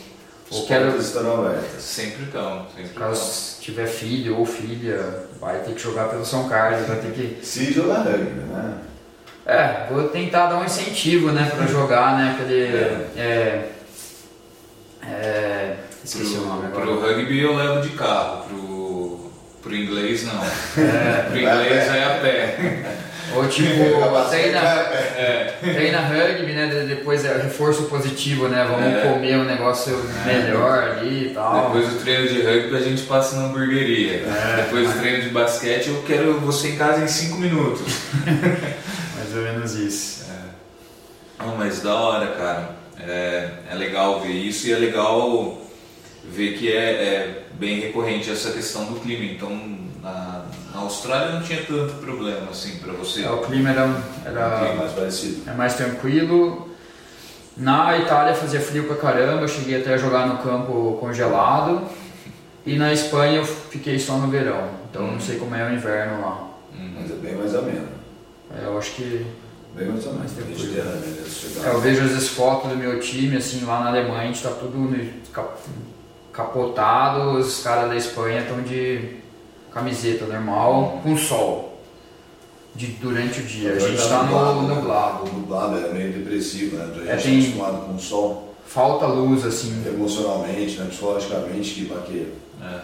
Quero portas estarão abertas. Sempre estão, sempre Caso estão. tiver filho ou filha, vai ter que jogar pelo São Carlos, vai ter que. Se jogar rugby, né? É, vou tentar dar um incentivo, né, pra jogar, né, pra ele. É. É. Esqueci o nome Pro, agora. pro rugby eu levo de carro, pro, pro inglês não. É, Pro inglês é a pé. (laughs) ou tipo, treina, É, treina rugby, né, de- depois é reforço positivo, né, vamos É. comer um negócio melhor ali e tal. Depois do treino de rugby a gente passa na hamburgueria. É. Depois do treino de basquete eu quero você em casa em 5 minutos. (laughs) Mais ou menos isso. Não, mas da hora, cara. É, é legal ver isso e é legal ver que é, é bem recorrente essa questão do clima. Então na, na Austrália não tinha tanto problema assim pra você. É, o clima era, era mais parecido. é mais tranquilo. Na Itália fazia frio pra caramba, eu cheguei até a jogar no campo congelado. E na Espanha eu fiquei só no verão, então não sei como é o inverno lá. Mas é bem mais ameno. É, eu acho que. Bem mais ameno. Mais tranquilo. É, eu vejo às vezes fotos do meu time, assim, lá na Alemanha, a gente tá tudo capotado, os caras da Espanha estão de camiseta normal, com sol. De, durante o dia. A gente tá no nublado. Nublado é meio depressivo, né? A gente É, tem- acostumado com o sol Falta luz, assim. emocionalmente, né? psicologicamente, que baqueia. É.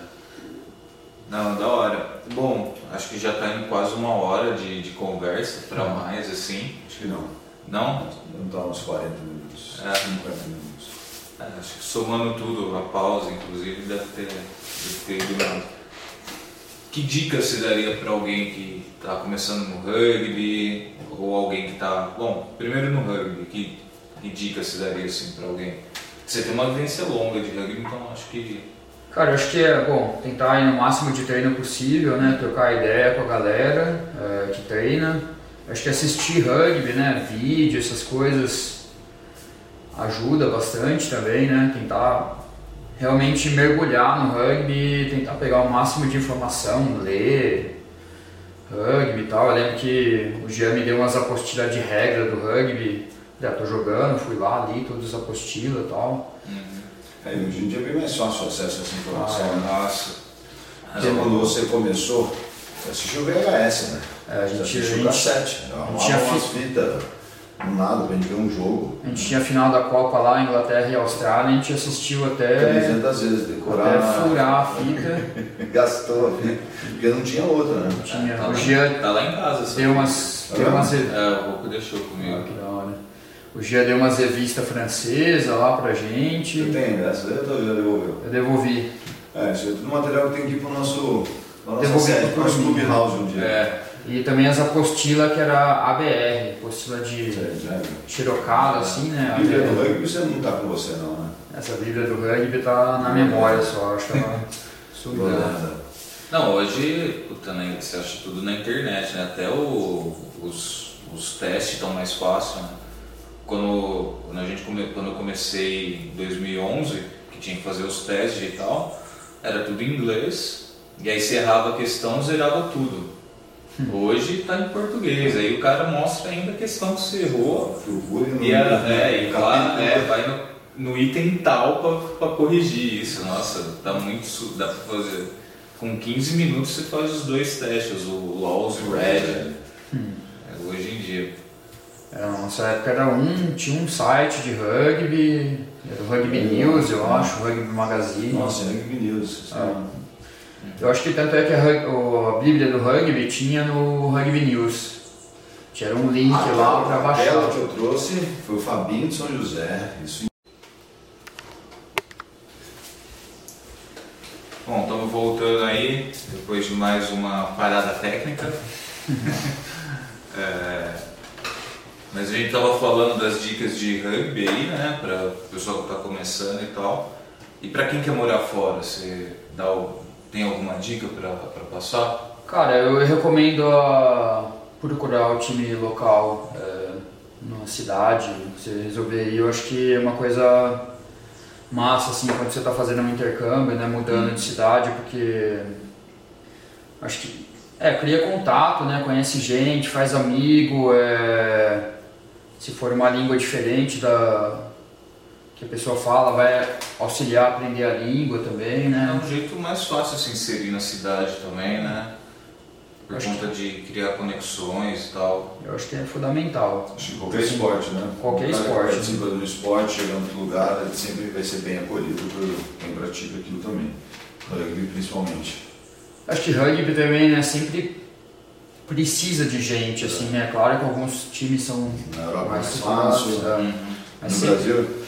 Não, da hora. Bom, acho que já tá indo quase uma hora de, de conversa pra mais assim. Acho que não. Não? Não tá uns 40 minutos. É. 50 minutos. É, acho que somando tudo, a pausa inclusive, deve ter, deve ter nada. Que dica você daria para alguém que está começando no rugby ou alguém que está, bom, primeiro no rugby, que, que dica você daria assim para alguém? Você tem uma vivência longa de rugby, então acho que Cara, acho que é bom tentar ir no máximo de treino possível, né? Trocar ideia com a galera é, que treina. Acho que assistir rugby, né? Vídeo, essas coisas ajuda bastante também, né? Tentar realmente mergulhar no rugby, tentar pegar o máximo de informação, ler rugby e tal. Eu lembro que o Jean me deu umas apostilas de regra do rugby. Já tô jogando, fui lá, li todas as apostilas e tal. É, e hoje em dia é bem mais fácil o acesso a essa informação. Ah, é. né? nossa. Porque quando você começou, você assistiu o VHS, né? É, a Você gente- assistiu a gente- cassete. Arrumava umas fitas do nada pra gente ver um jogo. A gente tinha a final da Copa lá, Inglaterra e Austrália, a gente assistiu até, 300 vezes, decorar. até furar a fita. (laughs) Gastou a fita. Porque não tinha outra, né? Tinha, tá, o lá, Jean tá lá em casa. deu umas. Tá Deu vendo? umas É, o Roco deixou Ah, comigo. que da hora. O Jean deu umas revistas francesas lá pra gente. Eu tenho, essa daí eu tô- já devolveu. Eu devolvi. É, isso é tudo material que tem que ir pro nosso, pra nossa sede, pro nosso mim. clube house um dia. É, E também as apostilas que era ABR, apostila de xerocada, assim, né? Bíblia do rugby você não tá com você não, né? essa Bíblia do rugby tá na memória só, acho que ela subiu. Não, hoje puta, né, você acha tudo na internet, né? Até o, os, os testes estão mais fáceis, né? Quando, quando, a gente come, quando eu comecei em 2011, que tinha que fazer os testes e tal, era tudo em inglês, e aí você errava a questão, zerava tudo. Hoje está em português, aí o cara mostra ainda a questão que você errou. E, a, é, e lá, é, vai no, no item tal para corrigir isso. Nossa, tá muito. dá para fazer. Com 15 minutos você faz os dois testes, o Laws e o Red. Hum. É, hoje em dia. É, na nossa época era um, tinha um site de rugby, era o Rugby News, eu acho, Rugby Magazine. Nossa, Rugby News. É. Eu acho que tanto é que a, a Bíblia do rugby tinha no Rugby News. Tinha um link ah, lá para baixar. A tela que eu trouxe foi o Fabinho de São José. Isso. Bom, estamos voltando aí, depois de mais uma parada técnica. (laughs) é, mas a gente estava falando das dicas de rugby aí, né, para o pessoal que está começando e tal. E para quem quer morar fora, você dá o, tem alguma dica para passar? Cara, eu recomendo a procurar o time local é, na cidade, você resolver ir. Eu acho que é uma coisa massa assim quando você está fazendo um intercâmbio, né, mudando hum. de cidade, porque acho que é, cria contato, né, conhece gente, faz amigo, é, se for uma língua diferente da que a pessoa fala, vai auxiliar a aprender a língua também, né? É um jeito mais fácil de se inserir na cidade também, né? Por acho conta que... de criar conexões e tal. Eu acho que é fundamental. Acho que qualquer esporte, né? Qualquer o esporte. Que participa do esporte, chegando no lugar, ele sempre vai ser bem acolhido por quem pratica aquilo também. Rugby principalmente. Acho que rugby também, né? Sempre precisa de gente, assim, né? Claro que alguns times são Na Europa mais, mais fácil. Né? No sempre... Brasil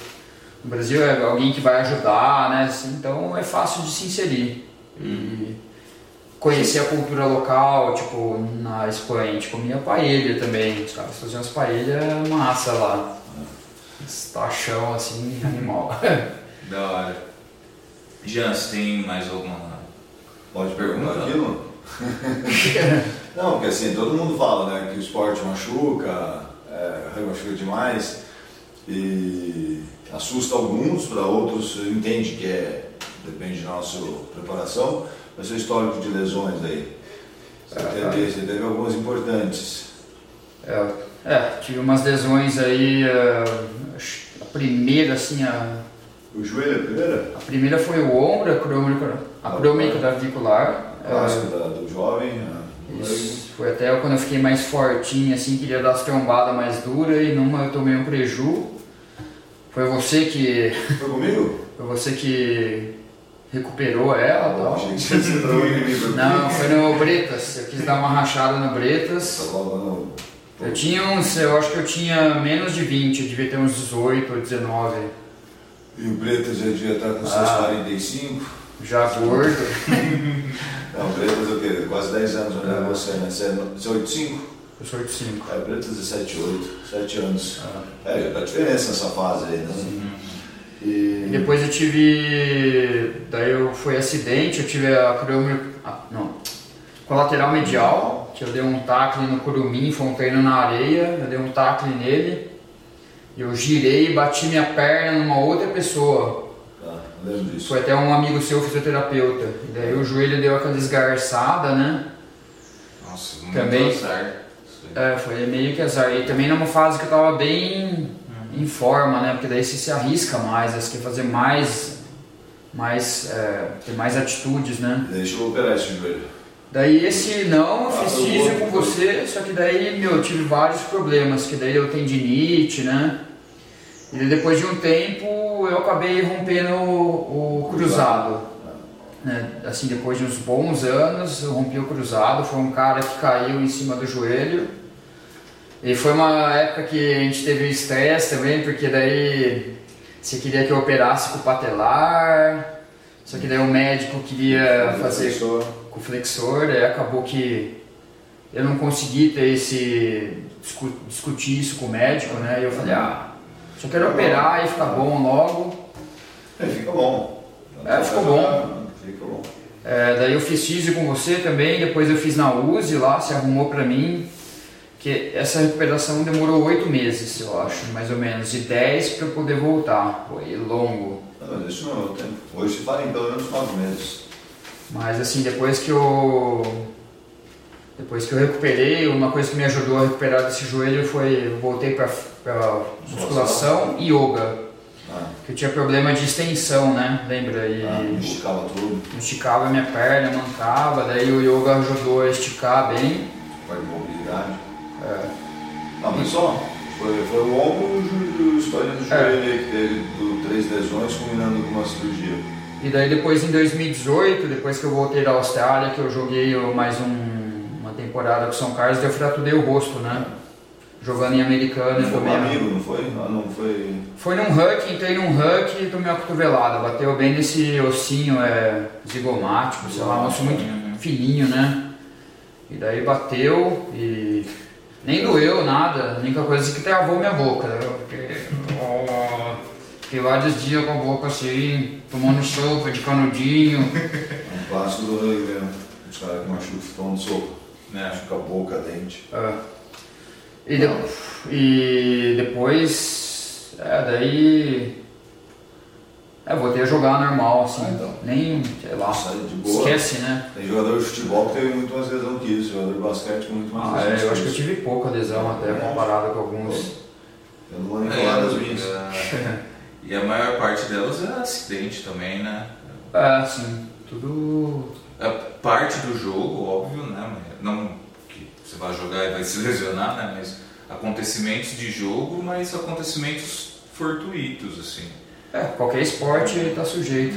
no Brasil é alguém que vai ajudar, né? Assim, então é fácil de se inserir. E conhecer a cultura local, tipo, na Espanha a gente comia paella também, os caras faziam as paellas massa lá. Estachão assim, animal. (laughs) da hora. Jean, você tem mais alguma. Pode perguntar aquilo? (laughs) Não, porque assim, todo mundo fala né, que o esporte machuca, é, machuca demais. E assusta alguns, para outros entende que é, depende da nossa preparação, mas seu histórico de lesões aí. Você, é, teve, você teve algumas importantes. É, é, tive umas lesões aí, a, a primeira assim, a... O joelho a primeira? A primeira foi o ombro, a crômica, a crômica clavicular. Clássico é, do jovem. Isso, foi até quando eu fiquei mais fortinho, assim, queria dar as trombadas mais duras e numa eu tomei um preju. Foi você que. Foi comigo? (laughs) Foi você que recuperou ela tal. Não, foi no Bretas. Eu quis dar uma rachada no Bretas. Tá eu tinha uns, eu acho que eu tinha menos de 20, eu devia ter uns 18 ou 19. E o Bretas já devia estar com seus ah, 45? Já gordo. (laughs) Não, o Bretas é o quê? Quase 10 anos, né? Você, né? Você é 85? Eu sou 85. É, Bretas 17, 8, 7 anos. Ah. É, dá diferença nessa fase aí, né? Sim. E... depois eu tive. Daí eu foi acidente, eu tive a crômio. Não. Colateral medial, que eu dei um tackle no curumim, foi um treino na areia, eu dei um tackle nele. Eu girei e bati minha perna numa outra pessoa. Ah, lembro disso. Foi até um amigo seu fisioterapeuta. E daí o joelho deu aquela esgarçada, né? Nossa, muito Também, azar. É, foi meio que azar. E também numa fase que eu tava bem em forma, né? Porque daí você se arrisca mais, você quer fazer mais, mais, é, ter mais atitudes, né? Deixa eu operar esse joelho. Daí esse não, eu ah, fiz físio com você, só que daí, meu, eu tive vários problemas, que daí eu tendinite, né? E depois de um tempo eu acabei rompendo o, o cruzado. Né? Assim, depois de uns bons anos, eu rompi o cruzado, foi um cara que caiu em cima do joelho e foi uma época que a gente teve estresse também, porque daí você queria que eu operasse com o patelar, só que daí o médico queria fazer com o flexor, daí acabou que eu não consegui ter esse discutir isso com o médico, né? E eu falei, ah, só quero operar e ficar bom logo. É, fica bom. É, ficou bom. Fica bom. É, daí eu fiz físio com você também, depois eu fiz na USE lá, você arrumou pra mim. Que essa recuperação demorou oito meses, eu acho, mais ou menos, e dez pra eu poder voltar. Foi longo. Não, mas isso não é o tempo. Hoje se fala em pelo menos nove meses. Mas assim, depois que eu. Depois que eu recuperei, uma coisa que me ajudou a recuperar desse joelho foi. Eu voltei pra musculação e yoga. Ah, Que eu tinha problema de extensão, né? Lembra? E ah, esticava tudo, esticava a minha perna, mancava, daí o yoga ajudou a esticar bem. parte de mobilidade. É, Não, mas só. Foi, foi o ombro e o história do joelho aí, que teve do, três lesões combinando com uma cirurgia. E daí depois em 2018, depois que eu voltei da Austrália, que eu joguei mais um- uma temporada com o São Carlos, eu fraturei o rosto, né? Jogando em americano Foi um amigo, não foi? Ah, não foi. Foi num huck, entrei num huck e tomei uma cotovelada. Bateu bem nesse ossinho é, zigomático, sei lá, um osso muito fininho, né? E daí bateu e nem doeu nada, a única coisa que travou minha boca. né? Porque, ó, fiquei vários dias com a boca assim, tomando sopa de canudinho. É um clássico do rugby mesmo. Os caras que machucam tomando sopa. Né? Machuca a boca, dente. É. E, de- e depois, é, daí. É, voltei a jogar normal, assim. Ah, então. Nem, sei lá. Sai de boa. Esquece, né? Tem jogador de futebol que teve muito mais lesão que isso, jogador de basquete com muito mais Ah, lesão é, eu acho que eu tive pouca lesão até comparado com alguns. Eu não vou nem falar das minhas. É, (laughs) e a maior parte delas é acidente também, né? É, sim, tudo. É parte do jogo, óbvio, né? mas Não que você vai jogar e vai (laughs) se lesionar, né? Mas acontecimentos de jogo, mas acontecimentos fortuitos, assim. É, qualquer esporte tá sujeito.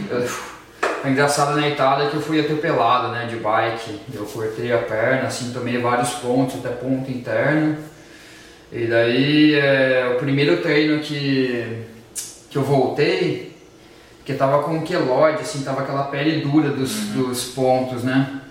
O engraçado na Itália é que eu fui atropelado, né, de bike. Eu cortei a perna, assim, tomei vários pontos, até ponto interno. E daí, é, o primeiro treino que, que eu voltei, que tava com queloide, assim, tava aquela pele dura dos, dos pontos, né?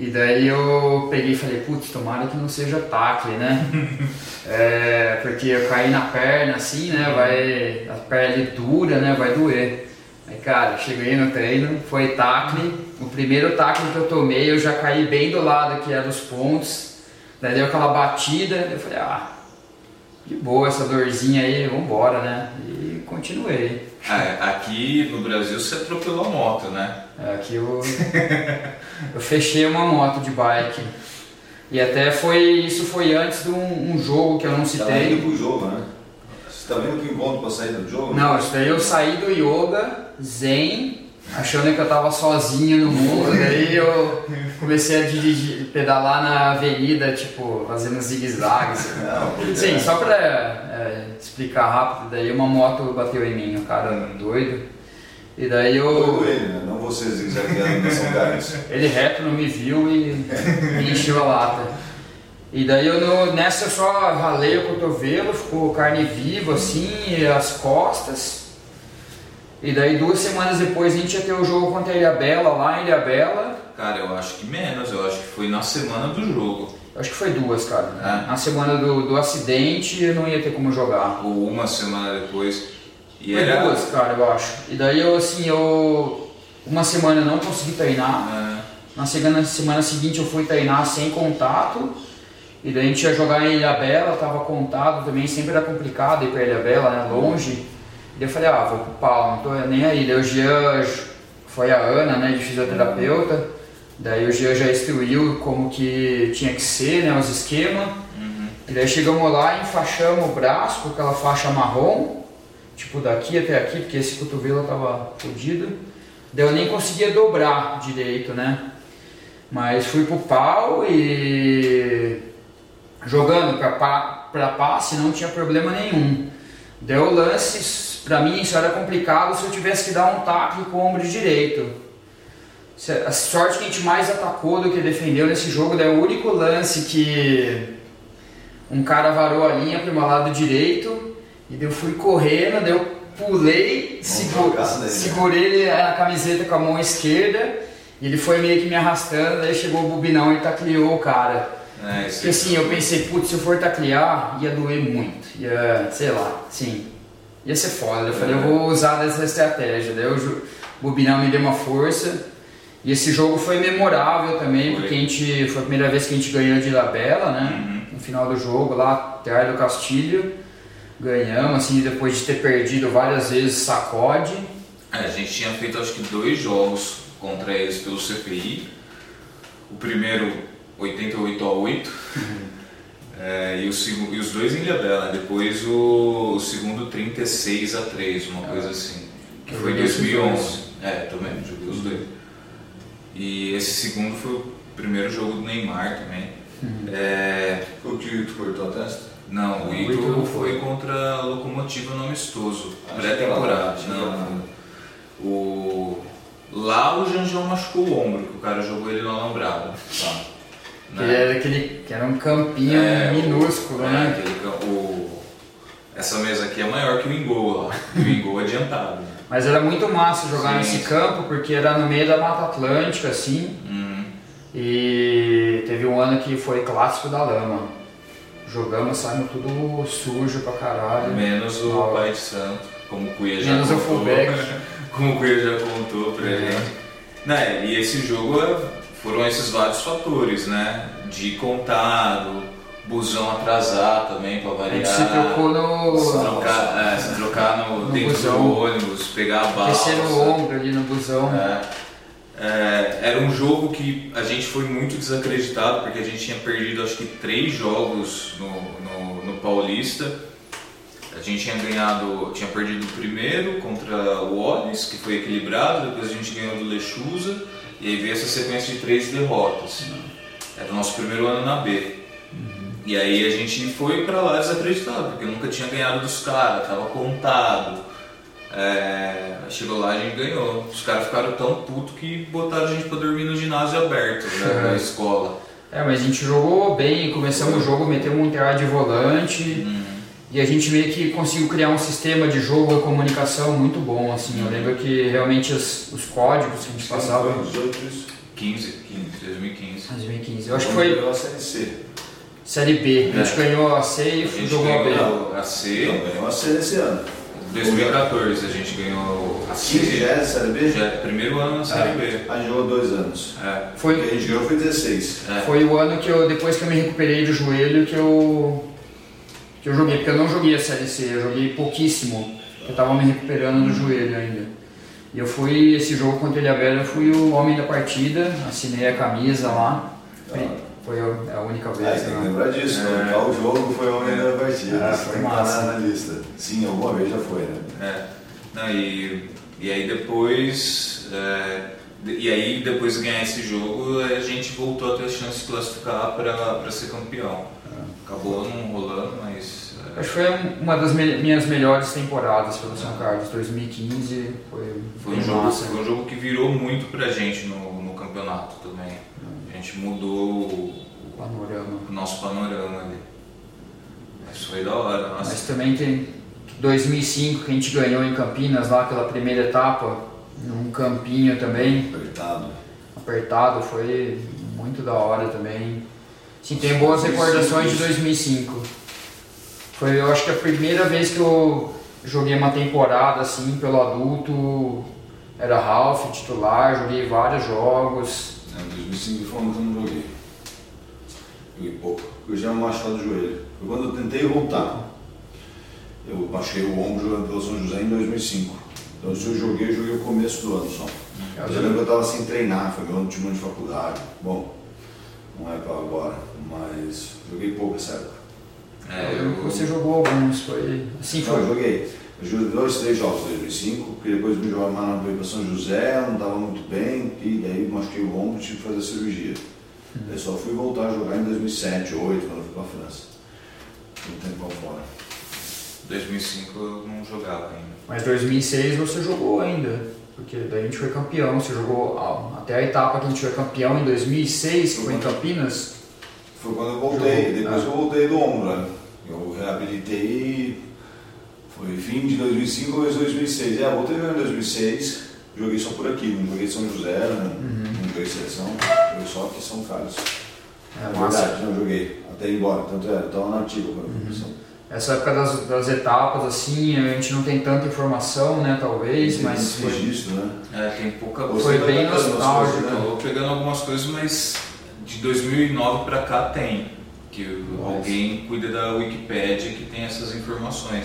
E daí eu peguei e falei, putz, tomara que não seja tacle, né? (laughs) É, porque eu caí na perna assim, né? Vai. A pele dura, né? Vai doer. Aí, cara, cheguei no treino, foi tacle. O primeiro tacle que eu tomei, eu já caí bem do lado que era dos pontos. Daí deu aquela batida, eu falei, ah, de boa essa dorzinha aí, vambora, né? E continuei. Ah, aqui no Brasil você atropelou a moto, né? É, Aqui eu, (laughs) eu fechei uma moto de bike. E até foi. Isso foi antes de um, um jogo que eu não Tá citei. indo pro jogo, né? Você tá vendo que encontro pra sair do jogo? Não, isso daí eu saí do yoga, zen, achando que eu tava sozinho no mundo, daí eu comecei a dirigir, pedalar na avenida, tipo, fazendo zigue-zague. (laughs) Porque- Sim, só pra é, explicar rápido, daí uma moto bateu em mim, o cara doido. E daí eu. Doido ele, né? Não você zigue-zagueando na São Carlos. (laughs) Ele reto não me viu e me encheu a lata. E daí eu no- nessa eu só ralei o cotovelo, ficou carne viva assim, e as costas. E daí duas semanas depois a gente ia ter o jogo contra a Ilhabela lá em Ilhabela. Cara, eu acho que menos, eu acho que foi na semana do jogo. Eu Acho que foi duas, cara. É. Na semana do, do acidente eu não ia ter como jogar. Ou uma semana depois. E Foi era. duas, cara, eu acho. E daí eu assim, eu. Uma semana eu não consegui treinar. Ah, Na segunda semana seguinte eu fui treinar sem contato. E daí a gente ia jogar em Ilhabela, tava contado também, sempre era complicado ir pra Ilhabela, né? Longe. E daí eu falei, ah, vou pro pau, não tô nem aí. Daí o Jean foi a Ana, né, de fisioterapeuta. Daí o Jean já instruiu como que tinha que ser, né, os esquemas. E daí chegamos lá, enfaixamos o braço com aquela faixa marrom, tipo daqui até aqui, porque esse cotovelo tava fodido. Daí eu nem conseguia dobrar direito, né? Mas fui pro pau e jogando pra, pa- pra passe não tinha problema nenhum. Deu lance, pra mim isso era complicado se eu tivesse que dar um tacle com o ombro direito. A sorte que a gente mais atacou do que defendeu nesse jogo, daí o único lance que um cara varou a linha pro meu lado direito e daí eu fui correndo, daí eu pulei, né? segurei ele na camiseta com a mão esquerda e ele foi meio que me arrastando, daí chegou o bubinão e tacleou o cara. é, Porque assim, eu pensei, putz, se eu for taclear, ia doer muito. Ia, sei lá, sim. ia ser foda. Eu falei, eu vou usar dessa estratégia. Daí o Bobinão me deu uma força. E esse jogo foi memorável também, Foi. porque a gente, foi a primeira vez que a gente ganhou de Labela, né? Uhum. No final do jogo, lá atrás do Castilho. Ganhamos, assim, depois de ter perdido várias vezes, sacode. É, a gente tinha feito acho que dois jogos contra eles pelo CPI. O primeiro 88 a 8 (laughs) é, e, o e os dois em Ilhabela. Depois o, o segundo 36 a 3, uma coisa assim. Que foi em joguei esses 2011. É, também, joguei os dois. E esse segundo foi o primeiro jogo do Neymar também. É, Foi o que tu cortou a testa? Não, o O Ito foi foi. contra a Locomotiva no amistoso, pré-temporada. Não, o... Lá o Janjão machucou o ombro, que o cara jogou ele no alambrado. Tá. Que era, aquele, que era um campinho É, o- minúsculo, é, né? aquele cam- o- Essa mesa aqui é maior que o Ingol lá. O Ingol adiantado. né? Mas era muito massa jogar Sim, nesse sim. campo, porque era no meio da Mata Atlântica, assim. Uhum. E teve um ano que foi clássico da lama. Jogamos, saímos tudo sujo pra caralho. Menos o Ah, pai de santo, como o Cuia já Menos o contou. fullback. (laughs) como o Cuia já contou pra É. gente. Né, e esse jogo é- foram esses vários fatores, né? De contado, busão atrasar também pra A variar. gente se trocou Se no trocar, é, se trocar no, No dentro busão. do ônibus, pegar a balsa. terceiro ombro ali no busão. É. É, era um jogo que a gente foi muito desacreditado porque a gente tinha perdido acho que três jogos no, no, no Paulista. A gente tinha ganhado, tinha perdido o primeiro contra o Olis, que foi equilibrado, depois a gente ganhou do Lechuza e aí veio essa sequência de três derrotas. Era o nosso primeiro ano na B. E aí a gente foi pra lá desacreditado, porque eu nunca tinha ganhado dos caras, tava contado. É, chegou lá a gente ganhou. Os caras ficaram tão putos que botaram a gente pra dormir no ginásio aberto né, da escola. É, mas a gente jogou bem, começamos o jogo, metemos um entrada de volante. E a gente meio que conseguiu criar um sistema de jogo e comunicação muito bom, assim. Eu lembro que realmente os, os códigos que a gente passava Foi 18 isso? 15, 2015. em 2015. Eu acho que foi Pela CNC. Série B. A gente É. ganhou a C A e gente jogou a B. ganhou a Não, C, ganhou a C nesse ano. 2014 a gente ganhou a 15 já C. é Série B? Já, primeiro ano na Série B. A gente jogou dois anos. É, O que Foi, a gente ganhou foi 16. é. foi o ano que eu, depois que eu me recuperei do joelho, que eu, que eu joguei. Porque eu não joguei a Série C, eu joguei pouquíssimo. Eu tava me recuperando do joelho ainda. E eu fui, esse jogo contra o Ilhabela, eu fui o homem da partida, assinei a camisa lá. Foi a a única Ah, vez. tem que né? lembrar disso. É. Qual jogo foi o homem da partida? É, Isso foi tem que massa. na, lista. Sim, alguma vez já foi, né? É. Não, e, e aí depois. é, e aí depois de ganhar esse jogo a gente voltou a ter a chance de classificar para ser campeão. Acabou não rolando, mas. é, Acho que foi uma das me- minhas melhores temporadas pelo São Carlos. 2015 foi, foi, um jogo, massa. foi um jogo que virou muito pra gente no, no campeonato também. A gente mudou o, Panorama. o nosso panorama ali. Mas foi da hora, nossa. Mas também tem 2005 que a gente ganhou em Campinas lá pela primeira etapa, num campinho também, Apertado. apertado, foi muito da hora também. Sim, tem boas recordações de 2005. Foi, eu acho que a primeira vez que eu joguei uma temporada assim pelo adulto, era Ralph titular, joguei vários jogos. Em 2005 foi que eu não joguei. Joguei pouco. Eu já machucado do joelho. Foi quando eu tentei voltar. Eu machuquei o ombro jogando pelo São José em 2005. Então se eu joguei, eu joguei o começo do ano só. Mas eu lembro que eu estava sem treinar, foi meu último ano de faculdade. Bom, não é para agora, mas joguei pouco essa época. É, Eu- Você jogou alguns, foi assim Não, eu foi. joguei. Eu joguei dois, três jogos em 2005, porque depois me jogaram lá para São José, não estava muito bem, e daí machuquei o ombro e tive que fazer a cirurgia. Daí só fui voltar a jogar em 2007, 2008, quando eu fui para a França. Um tempo fora. 2005 eu não jogava ainda. Mas 2006 você jogou ainda, porque daí a gente foi campeão. Você jogou até a etapa que a gente foi campeão em 2006, que foi em Campinas. Foi quando eu voltei, Jogou. depois Ah. eu voltei do ombro. né? Eu reabilitei, foi fim de 2005 ou 2006. É, eu voltei em 2006, joguei só por aqui, não joguei São José, né? não joguei seleção, joguei só aqui São Carlos. É É massa. verdade, não joguei, até ir embora, tanto é, eu estava na ativa quando São- Essa época das, das etapas, assim, a gente não tem tanta informação, né, talvez, Tem mas foi, registro, né? É, tem pouca Você foi vai bem nostálgico. né? Eu tô pegando algumas coisas, mas de 2009 pra cá tem. Que Nossa. alguém cuida da Wikipédia que tem essas informações.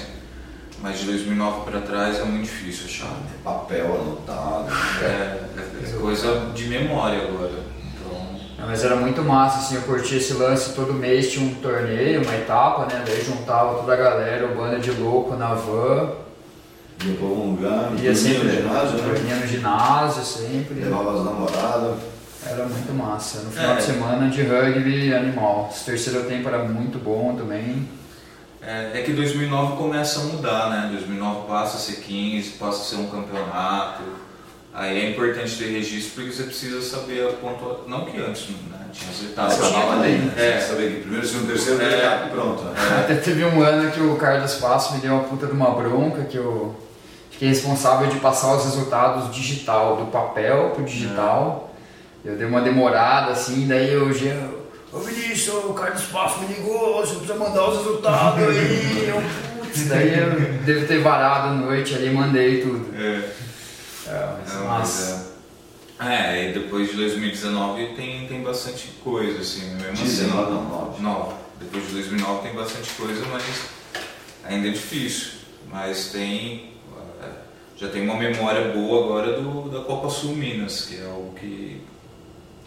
Mas de 2009 pra trás é muito difícil achar. É papel anotado. É, é- é coisa de memória agora. Então, É, Mas era muito massa, assim, eu curti esse lance, todo mês tinha um torneio, uma etapa, né? Daí juntava toda a galera, o banda de louco na van, Ia pra um lugar, ia dormia sempre no ginásio, né? dormia no ginásio sempre. Levava as namoradas. Era muito massa. No final É. de semana de rugby animal. Esse terceiro tempo era muito bom também. É, é que 2009 começa a mudar, né? 2009 passa a ser 15, passa a ser um campeonato. Aí é importante ter registro porque você precisa saber a pontuação. Não que antes, né? Tinha as etapas. Tinha Acabava também. ali, né? É. Você saber que primeiro, segundo, terceiro, É. é. pronto. né? Até teve um ano que o Carlos Passo me deu uma puta de uma bronca que eu fiquei responsável de passar os resultados digital, do papel pro digital. Eu dei uma demorada assim, daí eu já. Ô Vinícius, o Carlos Passo me ligou, você precisa mandar os resultados aí. (laughs) Eu, putz, daí eu devo ter varado a noite ali e mandei tudo. É. É, mas, Não, mas- mas é. É, e depois de 2019 tem, tem bastante coisa, assim, mesmo 19 assim. não, 9. 9. Depois de 2009 tem bastante coisa, mas ainda é difícil. Mas tem. é, Já tem uma memória boa agora do, da Copa Sul Minas, que é algo que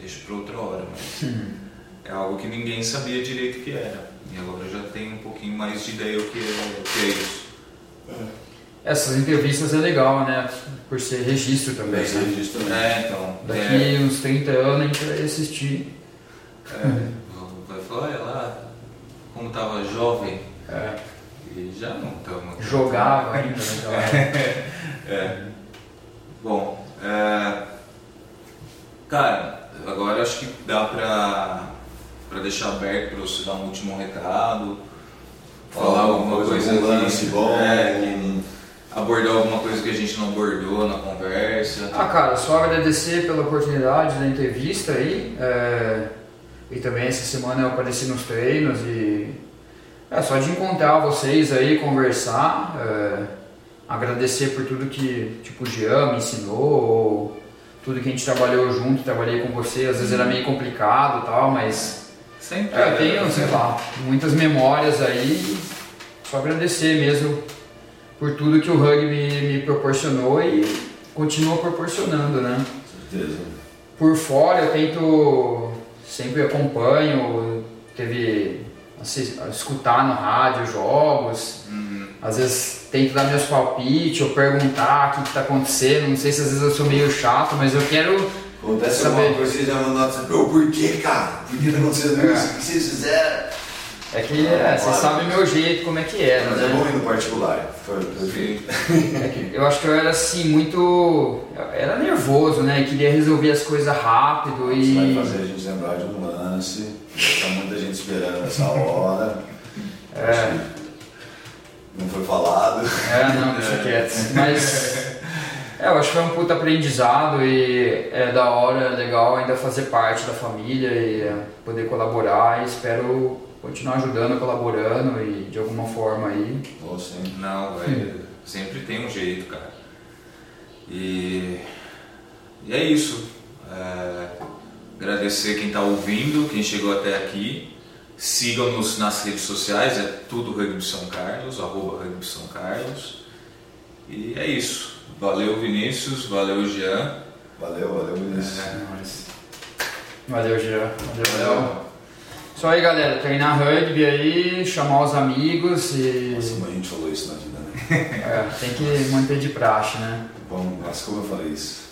deixo para outra hora, mas (laughs) é algo que ninguém sabia direito o que era. E agora já tem um pouquinho mais de ideia o que é, o que é isso. Essas entrevistas é legal, né? Por ser registro também. Esse Né? registro também. É, então. é, Daqui uns 30 anos a gente vai assistir. É, vai falar, olha lá, como tava jovem, É, e já não estamos. jogava ainda naquela (laughs) época. É. Bom, é, cara, agora acho que dá pra, pra deixar aberto pra você dar um último recado, falar alguma coisa, um lance que- bom. é, que um- abordar alguma coisa que a gente não abordou na conversa. Ah, cara, só agradecer pela oportunidade da entrevista aí. é, e também essa semana eu apareci nos treinos e. É só de encontrar vocês aí, conversar. é, agradecer por tudo que tipo, o Jean me ensinou, ou tudo que a gente trabalhou junto, trabalhei com você. Às vezes era meio complicado e tal, mas. Sempre. É, eu tenho, sei lá, muitas memórias aí. Só agradecer mesmo por tudo que o rugby me, proporcionou e continua proporcionando, né? Certeza. Por fora eu tento, sempre acompanho, teve assis- escutar no rádio jogos, Uhum. às vezes tento dar meus palpites ou perguntar o que está acontecendo, não sei se às vezes eu sou meio chato, mas eu quero Acontece Saber. alguma coisa, você já mandou WhatsApp, ô, por que, cara? Por que tá acontecendo É. isso? O que vocês fizeram? É que é, você Claro. sabe o meu jeito, como é que era, Mas né? é bom ir no particular. Foi. (laughs) É eu acho que eu era assim, muito. era nervoso, né? Queria resolver as coisas rápido Isso vai e. fazer a gente lembrar de um lance. Tá muita gente esperando essa hora. É, Não foi falado. é, não, deixa quieto. Mas. É, eu acho que foi um puta aprendizado e é da hora, é legal ainda fazer parte da família e é, poder colaborar e espero continuar ajudando, colaborando e de alguma forma aí. Ou sim. Não, vai, sempre tem um jeito, cara. E, e é isso. É, agradecer quem está ouvindo, quem chegou até aqui. Sigam-nos nas redes sociais, é tudo Rugby São Carlos, arroba Rugby São Carlos. E é isso. Valeu Vinícius, valeu Jean. Valeu, valeu, Vinícius. É nóis. Valeu, Jean. Valeu, valeu. Isso aí, galera. Treinar rugby aí, chamar os amigos e. Nossa, mas a gente falou isso na vida, né? (laughs) É, tem que manter de praxe, né? Bom, mas como eu falei isso?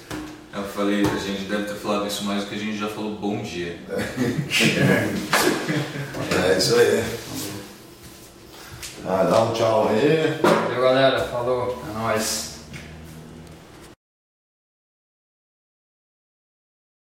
Eu falei, a gente deve ter falado isso mais do que a gente já falou bom dia. É (laughs) isso aí. Ah, dá um tchau aí. Valeu, galera. Falou. É nóis.